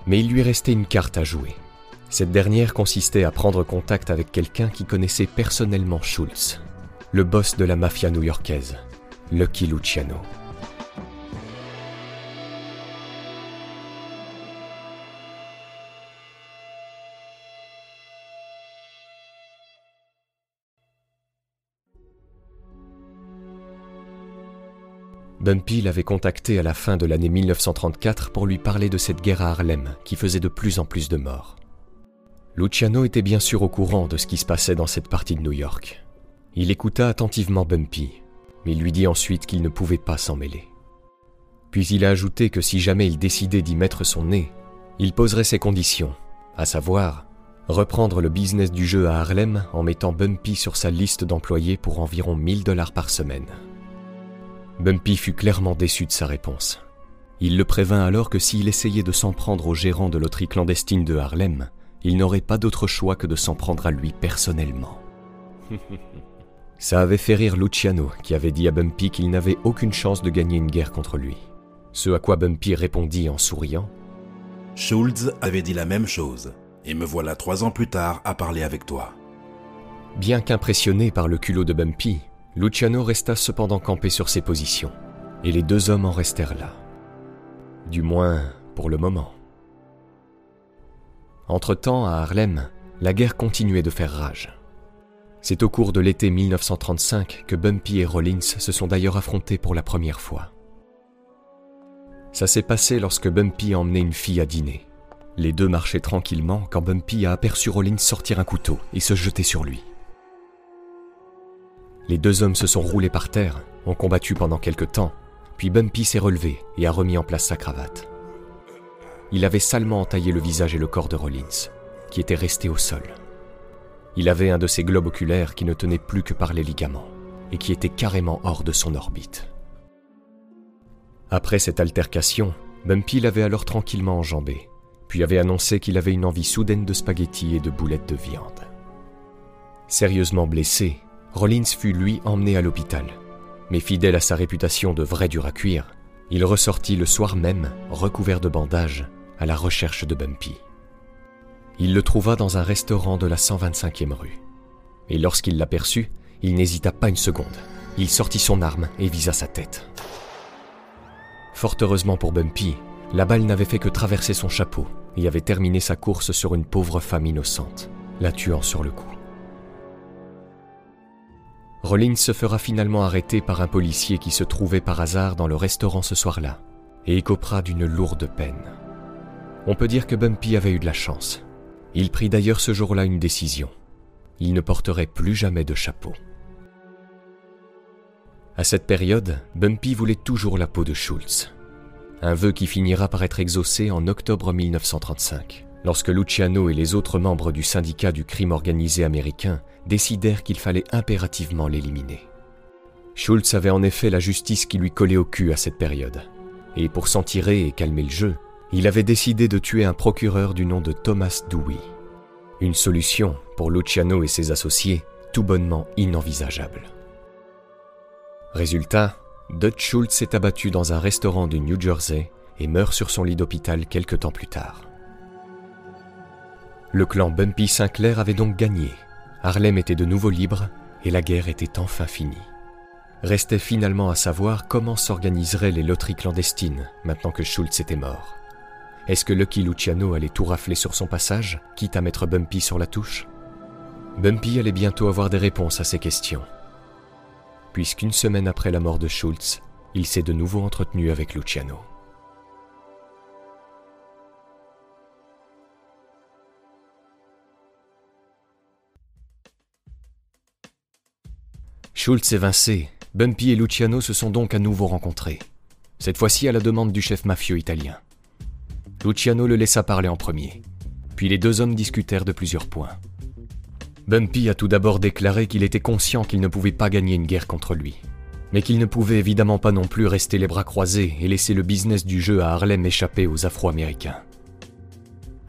Mais il lui restait une carte à jouer. Cette dernière consistait à prendre contact avec quelqu'un qui connaissait personnellement Schultz, le boss de la mafia new-yorkaise, Lucky Luciano. Bumpy l'avait contacté à la fin de l'année 1934 pour lui parler de cette guerre à Harlem qui faisait de plus en plus de morts. Luciano était bien sûr au courant de ce qui se passait dans cette partie de New York. Il écouta attentivement Bumpy, mais lui dit ensuite qu'il ne pouvait pas s'en mêler. Puis il a ajouté que si jamais il décidait d'y mettre son nez, il poserait ses conditions, à savoir reprendre le business du jeu à Harlem en mettant Bumpy sur sa liste d'employés pour environ 1000 dollars par semaine. Bumpy fut clairement déçu de sa réponse. Il le prévint alors que s'il essayait de s'en prendre au gérant de loterie clandestine de Harlem, il n'aurait pas d'autre choix que de s'en prendre à lui personnellement. <laughs> Ça avait fait rire Luciano, qui avait dit à Bumpy qu'il n'avait aucune chance de gagner une guerre contre lui. Ce à quoi Bumpy répondit en souriant Schultz avait dit la même chose, et me voilà trois ans plus tard à parler avec toi. Bien qu'impressionné par le culot de Bumpy, Luciano resta cependant campé sur ses positions, et les deux hommes en restèrent là. Du moins, pour le moment. Entre-temps, à Harlem, la guerre continuait de faire rage. C'est au cours de l'été 1935 que Bumpy et Rollins se sont d'ailleurs affrontés pour la première fois. Ça s'est passé lorsque Bumpy a emmené une fille à dîner. Les deux marchaient tranquillement quand Bumpy a aperçu Rollins sortir un couteau et se jeter sur lui. Les deux hommes se sont roulés par terre, ont combattu pendant quelque temps, puis Bumpy s'est relevé et a remis en place sa cravate. Il avait salement entaillé le visage et le corps de Rollins, qui était resté au sol. Il avait un de ces globes oculaires qui ne tenait plus que par les ligaments et qui était carrément hors de son orbite. Après cette altercation, Bumpy l'avait alors tranquillement enjambé, puis avait annoncé qu'il avait une envie soudaine de spaghettis et de boulettes de viande. Sérieusement blessé, Rollins fut lui emmené à l'hôpital, mais fidèle à sa réputation de vrai dur à cuire, il ressortit le soir même, recouvert de bandages, à la recherche de Bumpy. Il le trouva dans un restaurant de la 125e rue. Et lorsqu'il l'aperçut, il n'hésita pas une seconde. Il sortit son arme et visa sa tête. Fort heureusement pour Bumpy, la balle n'avait fait que traverser son chapeau et avait terminé sa course sur une pauvre femme innocente, la tuant sur le coup. Rollins se fera finalement arrêter par un policier qui se trouvait par hasard dans le restaurant ce soir-là et écopera d'une lourde peine. On peut dire que Bumpy avait eu de la chance. Il prit d'ailleurs ce jour-là une décision. Il ne porterait plus jamais de chapeau. À cette période, Bumpy voulait toujours la peau de Schultz, Un vœu qui finira par être exaucé en octobre 1935, lorsque Luciano et les autres membres du syndicat du crime organisé américain décidèrent qu'il fallait impérativement l'éliminer. Schultz avait en effet la justice qui lui collait au cul à cette période. Et pour s'en tirer et calmer le jeu, il avait décidé de tuer un procureur du nom de Thomas Dewey. Une solution, pour Luciano et ses associés, tout bonnement inenvisageable. Résultat, Dutch Schultz est abattu dans un restaurant du New Jersey et meurt sur son lit d'hôpital quelque temps plus tard. Le clan Bumpy Sinclair avait donc gagné. Harlem était de nouveau libre et la guerre était enfin finie. Restait finalement à savoir comment s'organiseraient les loteries clandestines maintenant que Schultz était mort. Est-ce que Lucky Luciano allait tout rafler sur son passage, quitte à mettre Bumpy sur la touche? Bumpy allait bientôt avoir des réponses à ces questions. Puisqu'une semaine après la mort de Schultz, il s'est de nouveau entretenu avec Luciano. Schultz évincé, Bumpy et Luciano se sont donc à nouveau rencontrés, cette fois-ci à la demande du chef mafieux italien. Luciano le laissa parler en premier, puis les deux hommes discutèrent de plusieurs points. Bumpy a tout d'abord déclaré qu'il était conscient qu'il ne pouvait pas gagner une guerre contre lui, mais qu'il ne pouvait évidemment pas non plus rester les bras croisés et laisser le business du jeu à Harlem échapper aux Afro-Américains.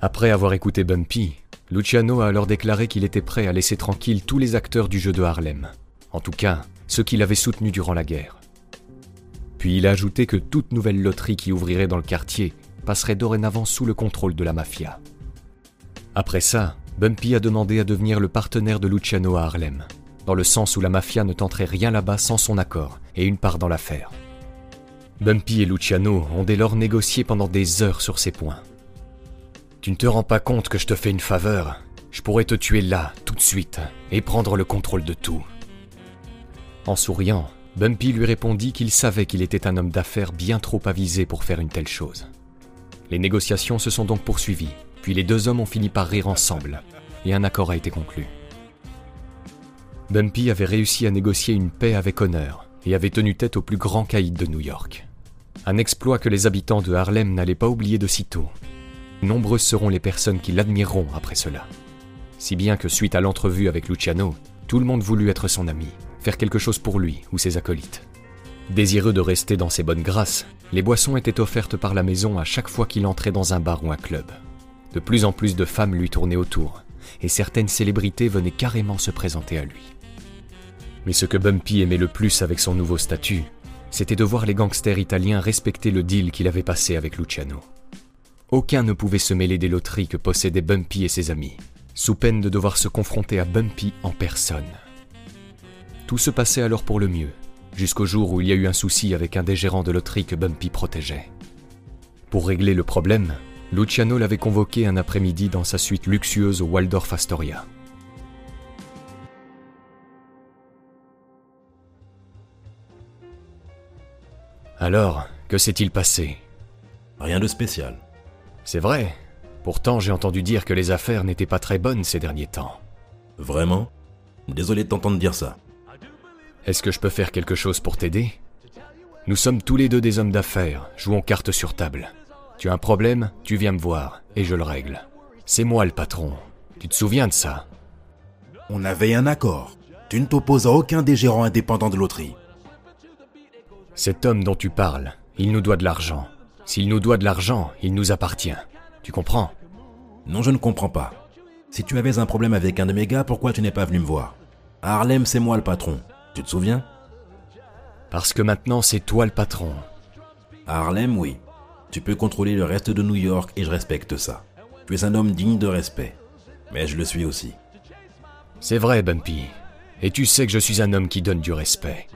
Après avoir écouté Bumpy, Luciano a alors déclaré qu'il était prêt à laisser tranquille tous les acteurs du jeu de Harlem, en tout cas ceux qui l'avaient soutenu durant la guerre. Puis il a ajouté que toute nouvelle loterie qui ouvrirait dans le quartier passerait dorénavant sous le contrôle de la mafia. Après ça, Bumpy a demandé à devenir le partenaire de Luciano à Harlem, dans le sens où la mafia ne tenterait rien là-bas sans son accord et une part dans l'affaire. Bumpy et Luciano ont dès lors négocié pendant des heures sur ces points. Tu ne te rends pas compte que je te fais une faveur Je pourrais te tuer là, tout de suite, et prendre le contrôle de tout. En souriant, Bumpy lui répondit qu'il savait qu'il était un homme d'affaires bien trop avisé pour faire une telle chose. Les négociations se sont donc poursuivies, puis les deux hommes ont fini par rire ensemble, et un accord a été conclu. Bumpy avait réussi à négocier une paix avec honneur et avait tenu tête au plus grand caïd de New York. Un exploit que les habitants de Harlem n'allaient pas oublier de sitôt. Nombreuses seront les personnes qui l'admireront après cela. Si bien que suite à l'entrevue avec Luciano, tout le monde voulut être son ami, faire quelque chose pour lui ou ses acolytes. Désireux de rester dans ses bonnes grâces, les boissons étaient offertes par la maison à chaque fois qu'il entrait dans un bar ou un club. De plus en plus de femmes lui tournaient autour, et certaines célébrités venaient carrément se présenter à lui. Mais ce que Bumpy aimait le plus avec son nouveau statut, c'était de voir les gangsters italiens respecter le deal qu'il avait passé avec Luciano. Aucun ne pouvait se mêler des loteries que possédaient Bumpy et ses amis, sous peine de devoir se confronter à Bumpy en personne. Tout se passait alors pour le mieux, jusqu'au jour où il y a eu un souci avec un des gérants de loterie que Bumpy protégeait. Pour régler le problème, Luciano l'avait convoqué un après-midi dans sa suite luxueuse au Waldorf Astoria. Alors, que s'est-il passé? Rien de spécial. C'est vrai. Pourtant, j'ai entendu dire que les affaires n'étaient pas très bonnes ces derniers temps. Vraiment? Désolé de t'entendre dire ça. Est-ce que je peux faire quelque chose pour t'aider? Nous sommes tous les deux des hommes d'affaires, jouons carte sur table. Tu as un problème, tu viens me voir, et je le règle. C'est moi le patron. Tu te souviens de ça? On avait un accord. Tu ne t'opposes à aucun des gérants indépendants de loterie. Cet homme dont tu parles, il nous doit de l'argent. S'il nous doit de l'argent, il nous appartient. Tu comprends? Non, je ne comprends pas. Si tu avais un problème avec un de mes gars, pourquoi tu n'es pas venu me voir? Harlem, c'est moi le patron. Tu te souviens? Parce que maintenant, c'est toi le patron. À Harlem, oui. Tu peux contrôler le reste de New York et je respecte ça. Tu es un homme digne de respect. Mais je le suis aussi. C'est vrai, Bumpy. Et tu sais que je suis un homme qui donne du respect.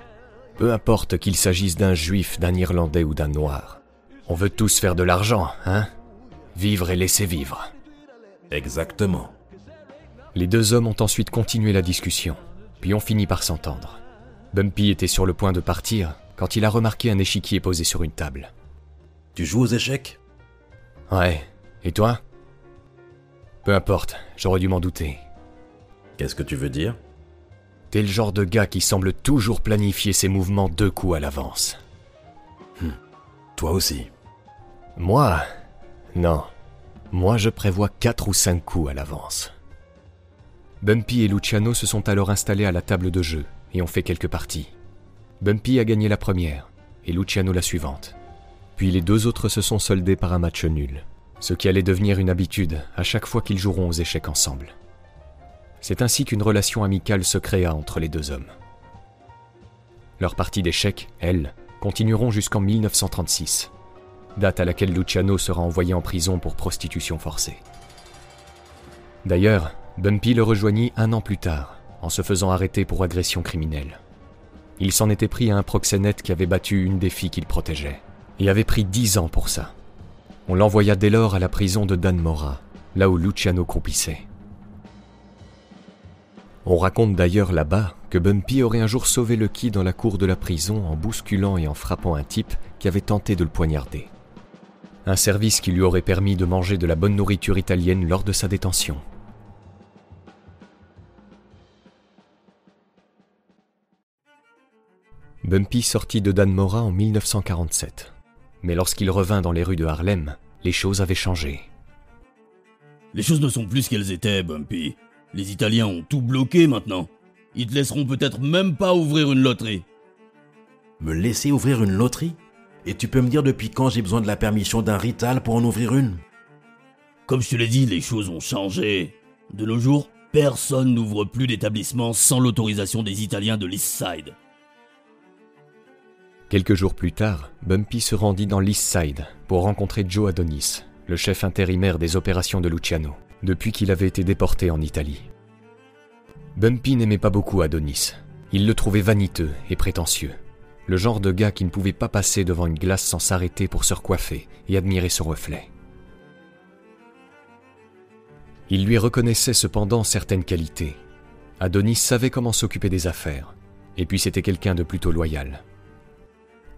Peu importe qu'il s'agisse d'un juif, d'un Irlandais ou d'un noir. On veut tous faire de l'argent, hein? Vivre et laisser vivre. Exactement. Les deux hommes ont ensuite continué la discussion, puis ont fini par s'entendre. Bumpy était sur le point de partir quand il a remarqué un échiquier posé sur une table. Tu joues aux échecs? Ouais. Et toi? Peu importe, j'aurais dû m'en douter. Qu'est-ce que tu veux dire? T'es le genre de gars qui semble toujours planifier ses mouvements deux coups à l'avance. Toi aussi. Moi? Non. Moi, je prévois quatre ou cinq coups à l'avance. Bumpy et Luciano se sont alors installés à la table de jeu et ont fait quelques parties. Bumpy a gagné la première et Luciano la suivante. Puis les deux autres se sont soldés par un match nul, ce qui allait devenir une habitude à chaque fois qu'ils joueront aux échecs ensemble. C'est ainsi qu'une relation amicale se créa entre les deux hommes. Leurs parties d'échecs, elles, continueront jusqu'en 1936, date à laquelle Luciano sera envoyé en prison pour prostitution forcée. D'ailleurs, Bumpy le rejoignit un an plus tard, en se faisant arrêter pour agression criminelle. Il s'en était pris à un proxénète qui avait battu une des filles qu'il protégeait, et avait pris dix ans pour ça. On l'envoya dès lors à la prison de Danmora, là où Luciano croupissait. On raconte d'ailleurs là-bas que Bumpy aurait un jour sauvé qui dans la cour de la prison en bousculant et en frappant un type qui avait tenté de le poignarder. Un service qui lui aurait permis de manger de la bonne nourriture italienne lors de sa détention. Bumpy sortit de Danmora en 1947. Mais lorsqu'il revint dans les rues de Harlem, les choses avaient changé. Les choses ne sont plus ce qu'elles étaient, Bumpy. Les Italiens ont tout bloqué maintenant. Ils te laisseront peut-être même pas ouvrir une loterie. Me laisser ouvrir une loterie? Et tu peux me dire depuis quand j'ai besoin de la permission d'un Rital pour en ouvrir une? Comme je te l'ai dit, les choses ont changé. De nos jours, personne n'ouvre plus d'établissement sans l'autorisation des Italiens de l'East Side. Quelques jours plus tard, Bumpy se rendit dans l'East Side pour rencontrer Joe Adonis, le chef intérimaire des opérations de Luciano, depuis qu'il avait été déporté en Italie. Bumpy n'aimait pas beaucoup Adonis. Il le trouvait vaniteux et prétentieux. Le genre de gars qui ne pouvait pas passer devant une glace sans s'arrêter pour se recoiffer et admirer son reflet. Il lui reconnaissait cependant certaines qualités. Adonis savait comment s'occuper des affaires, et puis c'était quelqu'un de plutôt loyal.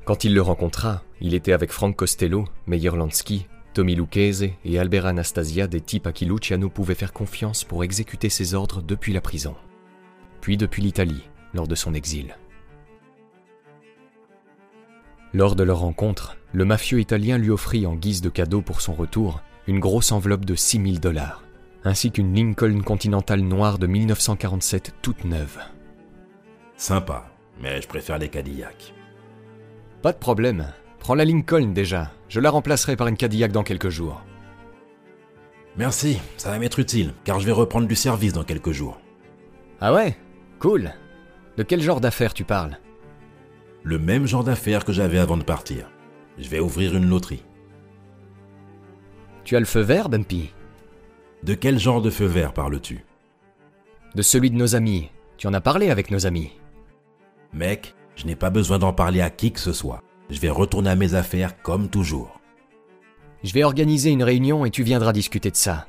Quand il le rencontra, il était avec Frank Costello, Meyer Lansky, Tommy Lucchese et Albert Anastasia des types à qui Luciano pouvait faire confiance pour exécuter ses ordres depuis la prison, puis depuis l'Italie, lors de son exil. Lors de leur rencontre, le mafieux italien lui offrit en guise de cadeau pour son retour une grosse enveloppe de 6000 dollars, ainsi qu'une Lincoln Continental noire de 1947 toute neuve. Sympa, mais je préfère les Cadillacs. Pas de problème. Prends la Lincoln déjà. Je la remplacerai par une Cadillac dans quelques jours. Merci, ça va m'être utile, car je vais reprendre du service dans quelques jours. Ah ouais? Cool. De quel genre d'affaires tu parles? Le même genre d'affaires que j'avais avant de partir. Je vais ouvrir une loterie. Tu as le feu vert, Bumpy De quel genre de feu vert parles-tu? De celui de nos amis. Tu en as parlé avec nos amis. Mec, je n'ai pas besoin d'en parler à qui que ce soit. Je vais retourner à mes affaires comme toujours. Je vais organiser une réunion et tu viendras discuter de ça.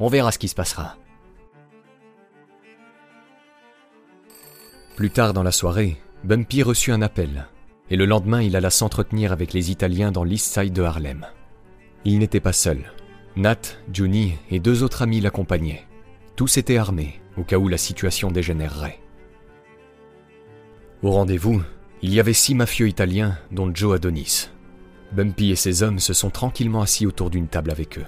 On verra ce qui se passera. Plus tard dans la soirée, Bumpy reçut un appel, et le lendemain il alla s'entretenir avec les Italiens dans l'East Side de Harlem. Il n'était pas seul. Nat, Juni et deux autres amis l'accompagnaient. Tous étaient armés, au cas où la situation dégénérerait. Au rendez-vous, il y avait six mafieux italiens, dont Joe Adonis. Bumpy et ses hommes se sont tranquillement assis autour d'une table avec eux.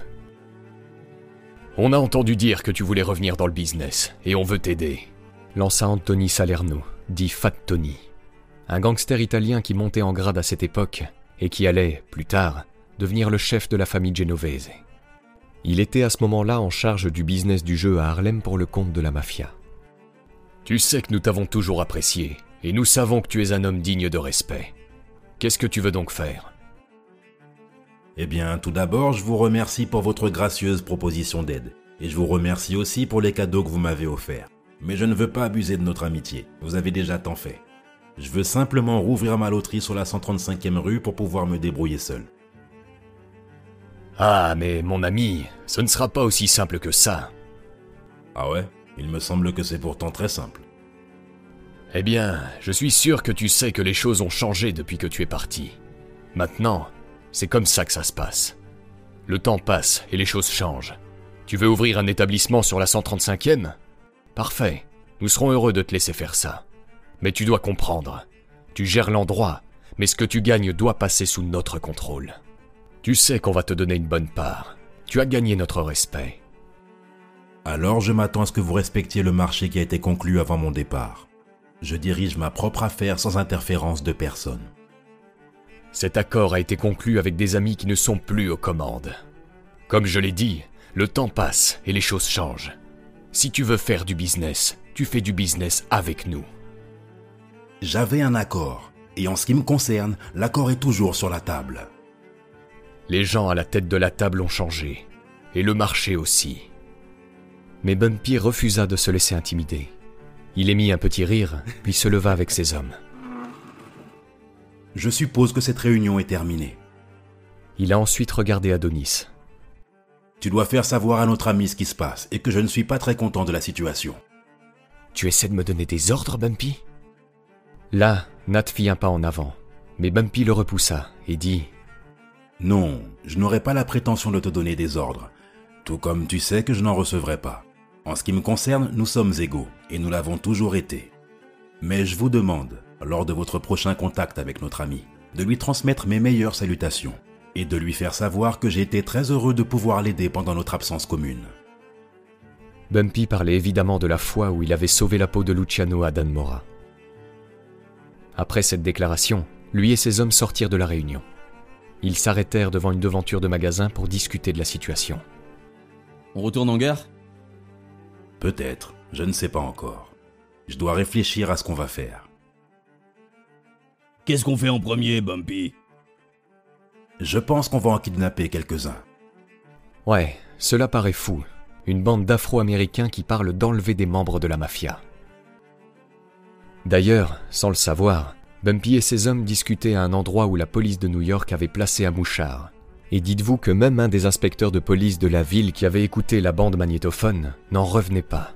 On a entendu dire que tu voulais revenir dans le business, et on veut t'aider, lança Anthony Salerno, dit Fat Tony. Un gangster italien qui montait en grade à cette époque, et qui allait, plus tard, devenir le chef de la famille genovese. Il était à ce moment-là en charge du business du jeu à Harlem pour le compte de la mafia. Tu sais que nous t'avons toujours apprécié, et nous savons que tu es un homme digne de respect. Qu'est-ce que tu veux donc faire? Eh bien, tout d'abord, je vous remercie pour votre gracieuse proposition d'aide. Et je vous remercie aussi pour les cadeaux que vous m'avez offerts. Mais je ne veux pas abuser de notre amitié. Vous avez déjà tant fait. Je veux simplement rouvrir ma loterie sur la 135e rue pour pouvoir me débrouiller seul. Ah, mais mon ami, ce ne sera pas aussi simple que ça. Ah ouais? Il me semble que c'est pourtant très simple. Eh bien, je suis sûr que tu sais que les choses ont changé depuis que tu es parti. Maintenant, c'est comme ça que ça se passe. Le temps passe et les choses changent. Tu veux ouvrir un établissement sur la 135e Parfait, nous serons heureux de te laisser faire ça. Mais tu dois comprendre, tu gères l'endroit, mais ce que tu gagnes doit passer sous notre contrôle. Tu sais qu'on va te donner une bonne part. Tu as gagné notre respect. Alors je m'attends à ce que vous respectiez le marché qui a été conclu avant mon départ. Je dirige ma propre affaire sans interférence de personne. Cet accord a été conclu avec des amis qui ne sont plus aux commandes. Comme je l'ai dit, le temps passe et les choses changent. Si tu veux faire du business, tu fais du business avec nous. J'avais un accord, et en ce qui me concerne, l'accord est toujours sur la table. Les gens à la tête de la table ont changé, et le marché aussi. Mais Bumpy refusa de se laisser intimider. Il émit un petit rire, puis se leva avec ses hommes. Je suppose que cette réunion est terminée. Il a ensuite regardé Adonis. Tu dois faire savoir à notre ami ce qui se passe et que je ne suis pas très content de la situation. Tu essaies de me donner des ordres, Bumpy? Là, Nat fit un pas en avant, mais Bumpy le repoussa et dit Non, je n'aurai pas la prétention de te donner des ordres, tout comme tu sais que je n'en recevrai pas. En ce qui me concerne, nous sommes égaux, et nous l'avons toujours été. Mais je vous demande, lors de votre prochain contact avec notre ami, de lui transmettre mes meilleures salutations, et de lui faire savoir que j'ai été très heureux de pouvoir l'aider pendant notre absence commune. Bumpy parlait évidemment de la fois où il avait sauvé la peau de Luciano à Danmora. Après cette déclaration, lui et ses hommes sortirent de la réunion. Ils s'arrêtèrent devant une devanture de magasin pour discuter de la situation. On retourne en gare? Peut-être, je ne sais pas encore. Je dois réfléchir à ce qu'on va faire. Qu'est-ce qu'on fait en premier, Bumpy? Je pense qu'on va en kidnapper quelques-uns. Ouais, cela paraît fou. Une bande d'Afro-Américains qui parle d'enlever des membres de la mafia. D'ailleurs, sans le savoir, Bumpy et ses hommes discutaient à un endroit où la police de New York avait placé un mouchard. Et dites-vous que même un des inspecteurs de police de la ville qui avait écouté la bande magnétophone n'en revenait pas.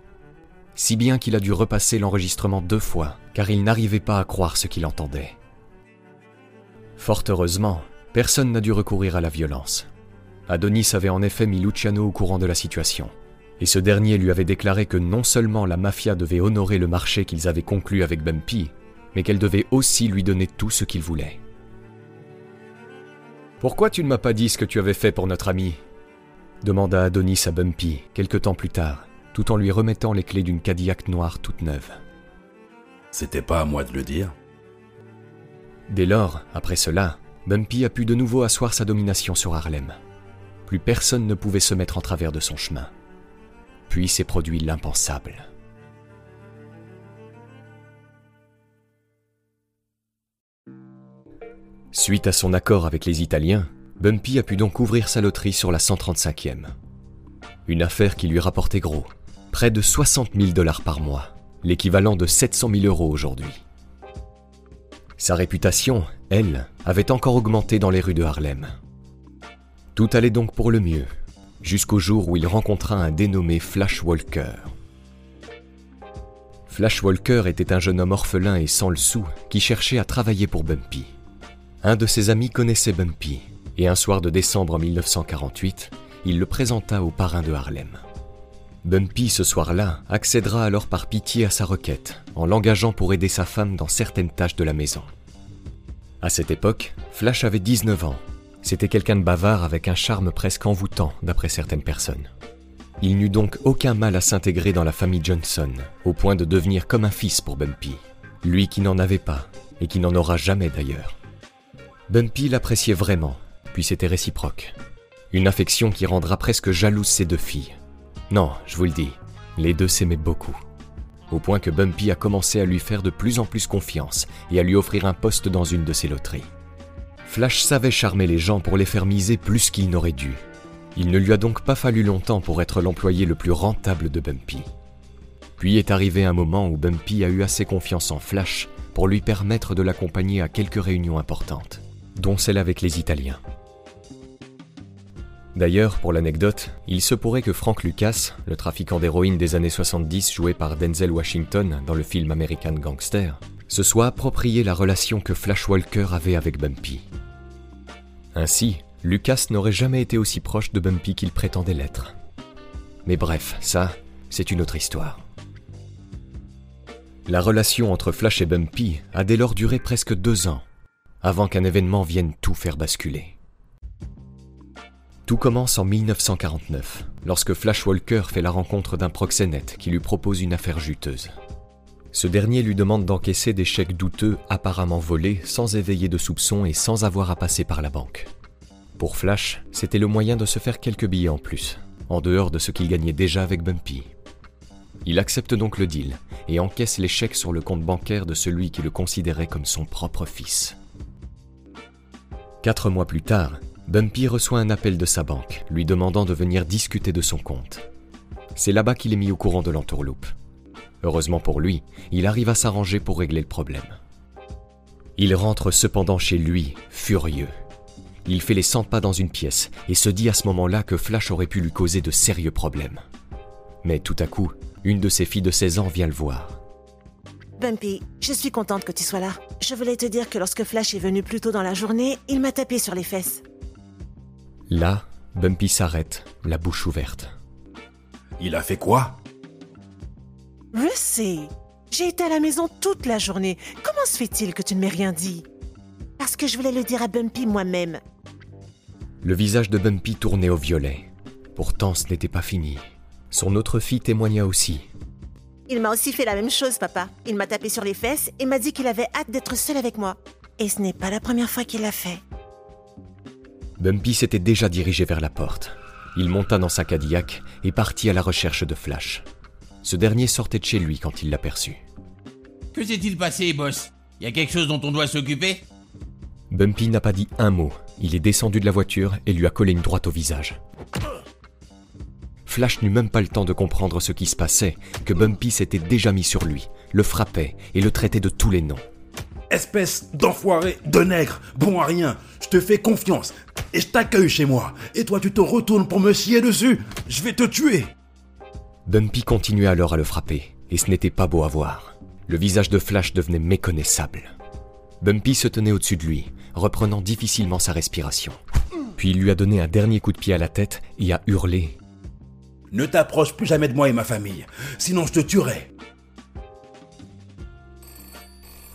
Si bien qu'il a dû repasser l'enregistrement deux fois, car il n'arrivait pas à croire ce qu'il entendait. Fort heureusement, personne n'a dû recourir à la violence. Adonis avait en effet mis Luciano au courant de la situation, et ce dernier lui avait déclaré que non seulement la mafia devait honorer le marché qu'ils avaient conclu avec Bumpy, mais qu'elle devait aussi lui donner tout ce qu'il voulait. Pourquoi tu ne m'as pas dit ce que tu avais fait pour notre ami demanda Adonis à Bumpy quelque temps plus tard, tout en lui remettant les clés d'une Cadillac noire toute neuve. C'était pas à moi de le dire. Dès lors, après cela, Bumpy a pu de nouveau asseoir sa domination sur Harlem. Plus personne ne pouvait se mettre en travers de son chemin. Puis s'est produit l'impensable. Suite à son accord avec les Italiens, Bumpy a pu donc ouvrir sa loterie sur la 135e. Une affaire qui lui rapportait gros, près de 60 000 dollars par mois, l'équivalent de 700 000 euros aujourd'hui. Sa réputation, elle, avait encore augmenté dans les rues de Harlem. Tout allait donc pour le mieux, jusqu'au jour où il rencontra un dénommé Flash Walker. Flash Walker était un jeune homme orphelin et sans le sou qui cherchait à travailler pour Bumpy. Un de ses amis connaissait Bumpy, et un soir de décembre 1948, il le présenta au parrain de Harlem. Bumpy, ce soir-là, accédera alors par pitié à sa requête, en l'engageant pour aider sa femme dans certaines tâches de la maison. À cette époque, Flash avait 19 ans. C'était quelqu'un de bavard avec un charme presque envoûtant, d'après certaines personnes. Il n'eut donc aucun mal à s'intégrer dans la famille Johnson, au point de devenir comme un fils pour Bumpy, lui qui n'en avait pas, et qui n'en aura jamais d'ailleurs. Bumpy l'appréciait vraiment, puis c'était réciproque. Une affection qui rendra presque jalouse ses deux filles. Non, je vous le dis, les deux s'aimaient beaucoup. Au point que Bumpy a commencé à lui faire de plus en plus confiance et à lui offrir un poste dans une de ses loteries. Flash savait charmer les gens pour les faire miser plus qu'il n'aurait dû. Il ne lui a donc pas fallu longtemps pour être l'employé le plus rentable de Bumpy. Puis est arrivé un moment où Bumpy a eu assez confiance en Flash pour lui permettre de l'accompagner à quelques réunions importantes dont celle avec les Italiens. D'ailleurs, pour l'anecdote, il se pourrait que Frank Lucas, le trafiquant d'héroïne des années 70 joué par Denzel Washington dans le film American Gangster, se soit approprié la relation que Flash Walker avait avec Bumpy. Ainsi, Lucas n'aurait jamais été aussi proche de Bumpy qu'il prétendait l'être. Mais bref, ça, c'est une autre histoire. La relation entre Flash et Bumpy a dès lors duré presque deux ans, avant qu'un événement vienne tout faire basculer. Tout commence en 1949, lorsque Flash Walker fait la rencontre d'un proxénète qui lui propose une affaire juteuse. Ce dernier lui demande d'encaisser des chèques douteux apparemment volés sans éveiller de soupçons et sans avoir à passer par la banque. Pour Flash, c'était le moyen de se faire quelques billets en plus, en dehors de ce qu'il gagnait déjà avec Bumpy. Il accepte donc le deal et encaisse les chèques sur le compte bancaire de celui qui le considérait comme son propre fils. Quatre mois plus tard, Bumpy reçoit un appel de sa banque, lui demandant de venir discuter de son compte. C'est là-bas qu'il est mis au courant de l'entourloupe. Heureusement pour lui, il arrive à s'arranger pour régler le problème. Il rentre cependant chez lui, furieux. Il fait les 100 pas dans une pièce et se dit à ce moment-là que Flash aurait pu lui causer de sérieux problèmes. Mais tout à coup, une de ses filles de 16 ans vient le voir. Bumpy, je suis contente que tu sois là. Je voulais te dire que lorsque Flash est venu plus tôt dans la journée, il m'a tapé sur les fesses. Là, Bumpy s'arrête, la bouche ouverte. Il a fait quoi? Je sais. J'ai été à la maison toute la journée. Comment se fait-il que tu ne m'aies rien dit? Parce que je voulais le dire à Bumpy moi-même. Le visage de Bumpy tournait au violet. Pourtant, ce n'était pas fini. Son autre fille témoigna aussi. Il m'a aussi fait la même chose, papa. Il m'a tapé sur les fesses et m'a dit qu'il avait hâte d'être seul avec moi. Et ce n'est pas la première fois qu'il l'a fait. Bumpy s'était déjà dirigé vers la porte. Il monta dans sa Cadillac et partit à la recherche de Flash. Ce dernier sortait de chez lui quand il l'aperçut. Que s'est-il passé, boss? Y a quelque chose dont on doit s'occuper? Bumpy n'a pas dit un mot. Il est descendu de la voiture et lui a collé une droite au visage. Flash n'eut même pas le temps de comprendre ce qui se passait, que Bumpy s'était déjà mis sur lui, le frappait et le traitait de tous les noms. Espèce d'enfoiré, de nègre, bon à rien. Je te fais confiance et je t'accueille chez moi. Et toi, tu te retournes pour me scier dessus. Je vais te tuer. Bumpy continuait alors à le frapper, et ce n'était pas beau à voir. Le visage de Flash devenait méconnaissable. Bumpy se tenait au-dessus de lui, reprenant difficilement sa respiration. Puis il lui a donné un dernier coup de pied à la tête et a hurlé Ne t'approche plus jamais de moi et ma famille, sinon je te tuerai.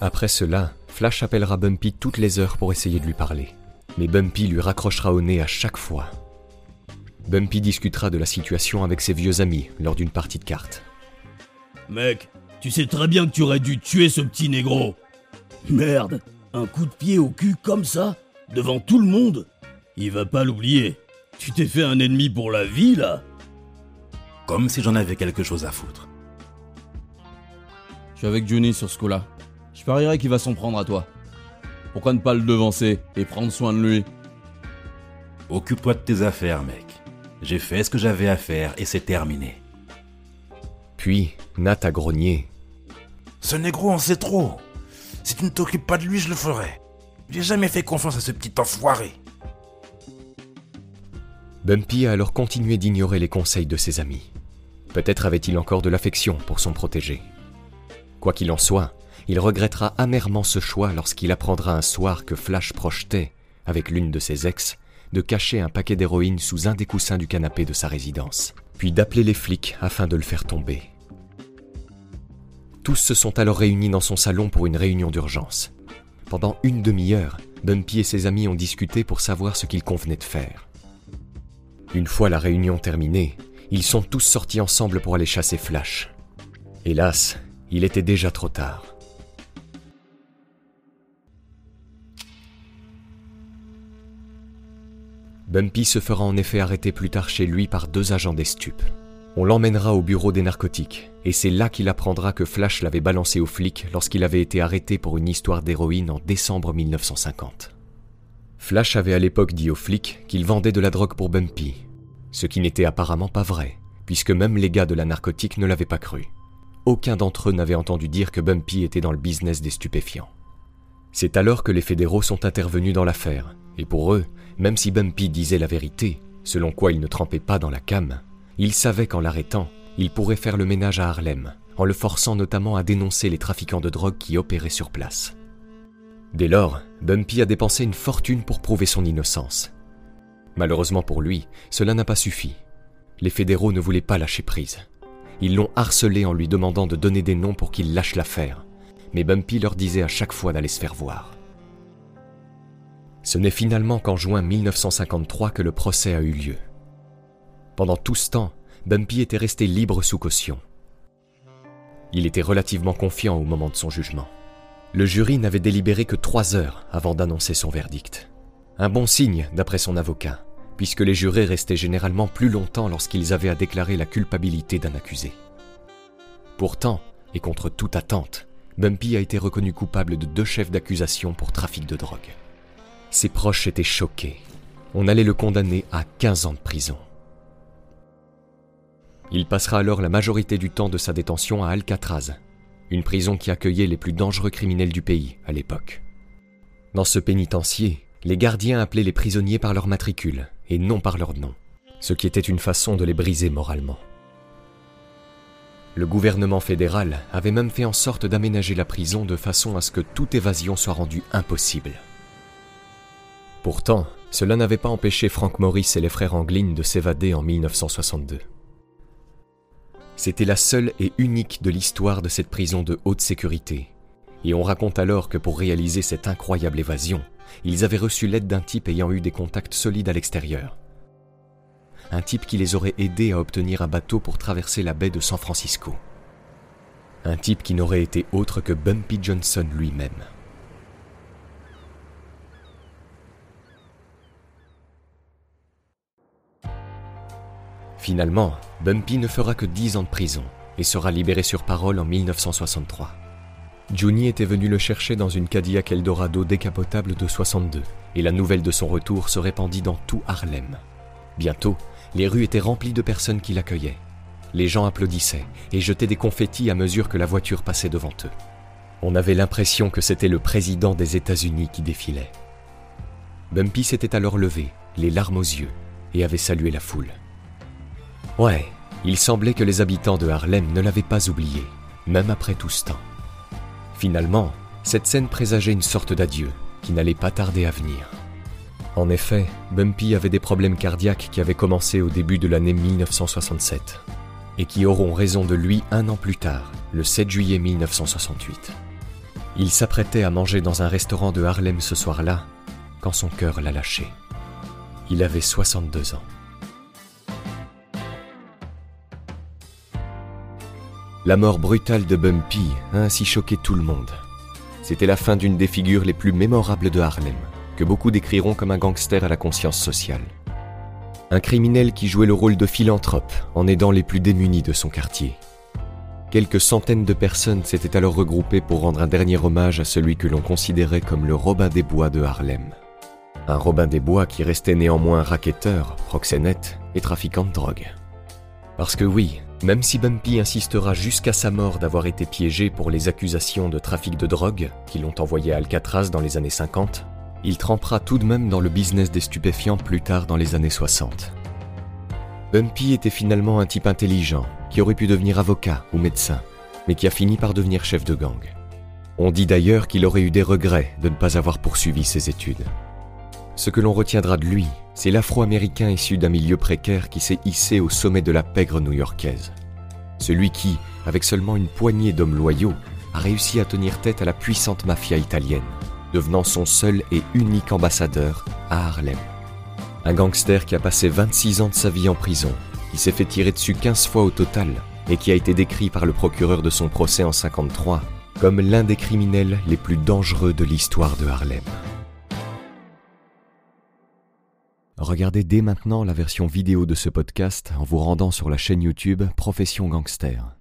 Après cela, Flash appellera Bumpy toutes les heures pour essayer de lui parler. Mais Bumpy lui raccrochera au nez à chaque fois. Bumpy discutera de la situation avec ses vieux amis lors d'une partie de cartes. Mec, tu sais très bien que tu aurais dû tuer ce petit négro. Merde, un coup de pied au cul comme ça, devant tout le monde Il va pas l'oublier. Tu t'es fait un ennemi pour la vie, là Comme si j'en avais quelque chose à foutre. Je suis avec Johnny sur ce coup-là. Je parierais qu'il va s'en prendre à toi. Pourquoi ne pas le devancer et prendre soin de lui? Occupe-toi de tes affaires, mec. J'ai fait ce que j'avais à faire et c'est terminé. Puis, Nat a grogné. Ce négro en sait trop. Si tu ne t'occupes pas de lui, je le ferai. J'ai jamais fait confiance à ce petit enfoiré. Bumpy a alors continué d'ignorer les conseils de ses amis. Peut-être avait-il encore de l'affection pour son protégé. Quoi qu'il en soit, il regrettera amèrement ce choix lorsqu'il apprendra un soir que Flash projetait, avec l'une de ses ex, de cacher un paquet d'héroïne sous un des coussins du canapé de sa résidence, puis d'appeler les flics afin de le faire tomber. Tous se sont alors réunis dans son salon pour une réunion d'urgence. Pendant une demi-heure, Bumpy et ses amis ont discuté pour savoir ce qu'il convenait de faire. Une fois la réunion terminée, ils sont tous sortis ensemble pour aller chasser Flash. Hélas, il était déjà trop tard. Bumpy se fera en effet arrêter plus tard chez lui par deux agents des stupes. On l'emmènera au bureau des narcotiques, et c'est là qu'il apprendra que Flash l'avait balancé aux flics lorsqu'il avait été arrêté pour une histoire d'héroïne en décembre 1950. Flash avait à l'époque dit aux flics qu'il vendait de la drogue pour Bumpy, ce qui n'était apparemment pas vrai, puisque même les gars de la narcotique ne l'avaient pas cru. Aucun d'entre eux n'avait entendu dire que Bumpy était dans le business des stupéfiants. C'est alors que les fédéraux sont intervenus dans l'affaire, et pour eux, même si Bumpy disait la vérité, selon quoi il ne trempait pas dans la cam, il savait qu'en l'arrêtant, il pourrait faire le ménage à Harlem, en le forçant notamment à dénoncer les trafiquants de drogue qui opéraient sur place. Dès lors, Bumpy a dépensé une fortune pour prouver son innocence. Malheureusement pour lui, cela n'a pas suffi. Les fédéraux ne voulaient pas lâcher prise. Ils l'ont harcelé en lui demandant de donner des noms pour qu'il lâche l'affaire, mais Bumpy leur disait à chaque fois d'aller se faire voir. Ce n'est finalement qu'en juin 1953 que le procès a eu lieu. Pendant tout ce temps, Bumpy était resté libre sous caution. Il était relativement confiant au moment de son jugement. Le jury n'avait délibéré que trois heures avant d'annoncer son verdict. Un bon signe, d'après son avocat, puisque les jurés restaient généralement plus longtemps lorsqu'ils avaient à déclarer la culpabilité d'un accusé. Pourtant, et contre toute attente, Bumpy a été reconnu coupable de deux chefs d'accusation pour trafic de drogue. Ses proches étaient choqués. On allait le condamner à 15 ans de prison. Il passera alors la majorité du temps de sa détention à Alcatraz, une prison qui accueillait les plus dangereux criminels du pays à l'époque. Dans ce pénitencier, les gardiens appelaient les prisonniers par leur matricule et non par leur nom, ce qui était une façon de les briser moralement. Le gouvernement fédéral avait même fait en sorte d'aménager la prison de façon à ce que toute évasion soit rendue impossible. Pourtant, cela n'avait pas empêché Frank Morris et les frères Anglin de s'évader en 1962. C'était la seule et unique de l'histoire de cette prison de haute sécurité. Et on raconte alors que pour réaliser cette incroyable évasion, ils avaient reçu l'aide d'un type ayant eu des contacts solides à l'extérieur. Un type qui les aurait aidés à obtenir un bateau pour traverser la baie de San Francisco. Un type qui n'aurait été autre que Bumpy Johnson lui-même. Finalement, Bumpy ne fera que 10 ans de prison et sera libéré sur parole en 1963. Juni était venu le chercher dans une Cadillac Eldorado décapotable de 62 et la nouvelle de son retour se répandit dans tout Harlem. Bientôt, les rues étaient remplies de personnes qui l'accueillaient. Les gens applaudissaient et jetaient des confettis à mesure que la voiture passait devant eux. On avait l'impression que c'était le président des États-Unis qui défilait. Bumpy s'était alors levé, les larmes aux yeux, et avait salué la foule. Ouais, il semblait que les habitants de Harlem ne l'avaient pas oublié, même après tout ce temps. Finalement, cette scène présageait une sorte d'adieu qui n'allait pas tarder à venir. En effet, Bumpy avait des problèmes cardiaques qui avaient commencé au début de l'année 1967 et qui auront raison de lui un an plus tard, le 7 juillet 1968. Il s'apprêtait à manger dans un restaurant de Harlem ce soir-là quand son cœur l'a lâché. Il avait 62 ans. La mort brutale de Bumpy a ainsi choqué tout le monde. C'était la fin d'une des figures les plus mémorables de Harlem, que beaucoup décriront comme un gangster à la conscience sociale. Un criminel qui jouait le rôle de philanthrope en aidant les plus démunis de son quartier. Quelques centaines de personnes s'étaient alors regroupées pour rendre un dernier hommage à celui que l'on considérait comme le Robin des Bois de Harlem. Un Robin des Bois qui restait néanmoins racketteur, proxénète et trafiquant de drogue. Parce que oui, même si Bumpy insistera jusqu'à sa mort d'avoir été piégé pour les accusations de trafic de drogue qui l'ont envoyé à Alcatraz dans les années 50, il trempera tout de même dans le business des stupéfiants plus tard dans les années 60. Bumpy était finalement un type intelligent qui aurait pu devenir avocat ou médecin, mais qui a fini par devenir chef de gang. On dit d'ailleurs qu'il aurait eu des regrets de ne pas avoir poursuivi ses études. Ce que l'on retiendra de lui, c'est l'Afro-Américain issu d'un milieu précaire qui s'est hissé au sommet de la pègre new-yorkaise. Celui qui, avec seulement une poignée d'hommes loyaux, a réussi à tenir tête à la puissante mafia italienne, devenant son seul et unique ambassadeur à Harlem. Un gangster qui a passé 26 ans de sa vie en prison, qui s'est fait tirer dessus 15 fois au total et qui a été décrit par le procureur de son procès en 53 comme l'un des criminels les plus dangereux de l'histoire de Harlem. Regardez dès maintenant la version vidéo de ce podcast en vous rendant sur la chaîne YouTube Profession Gangster.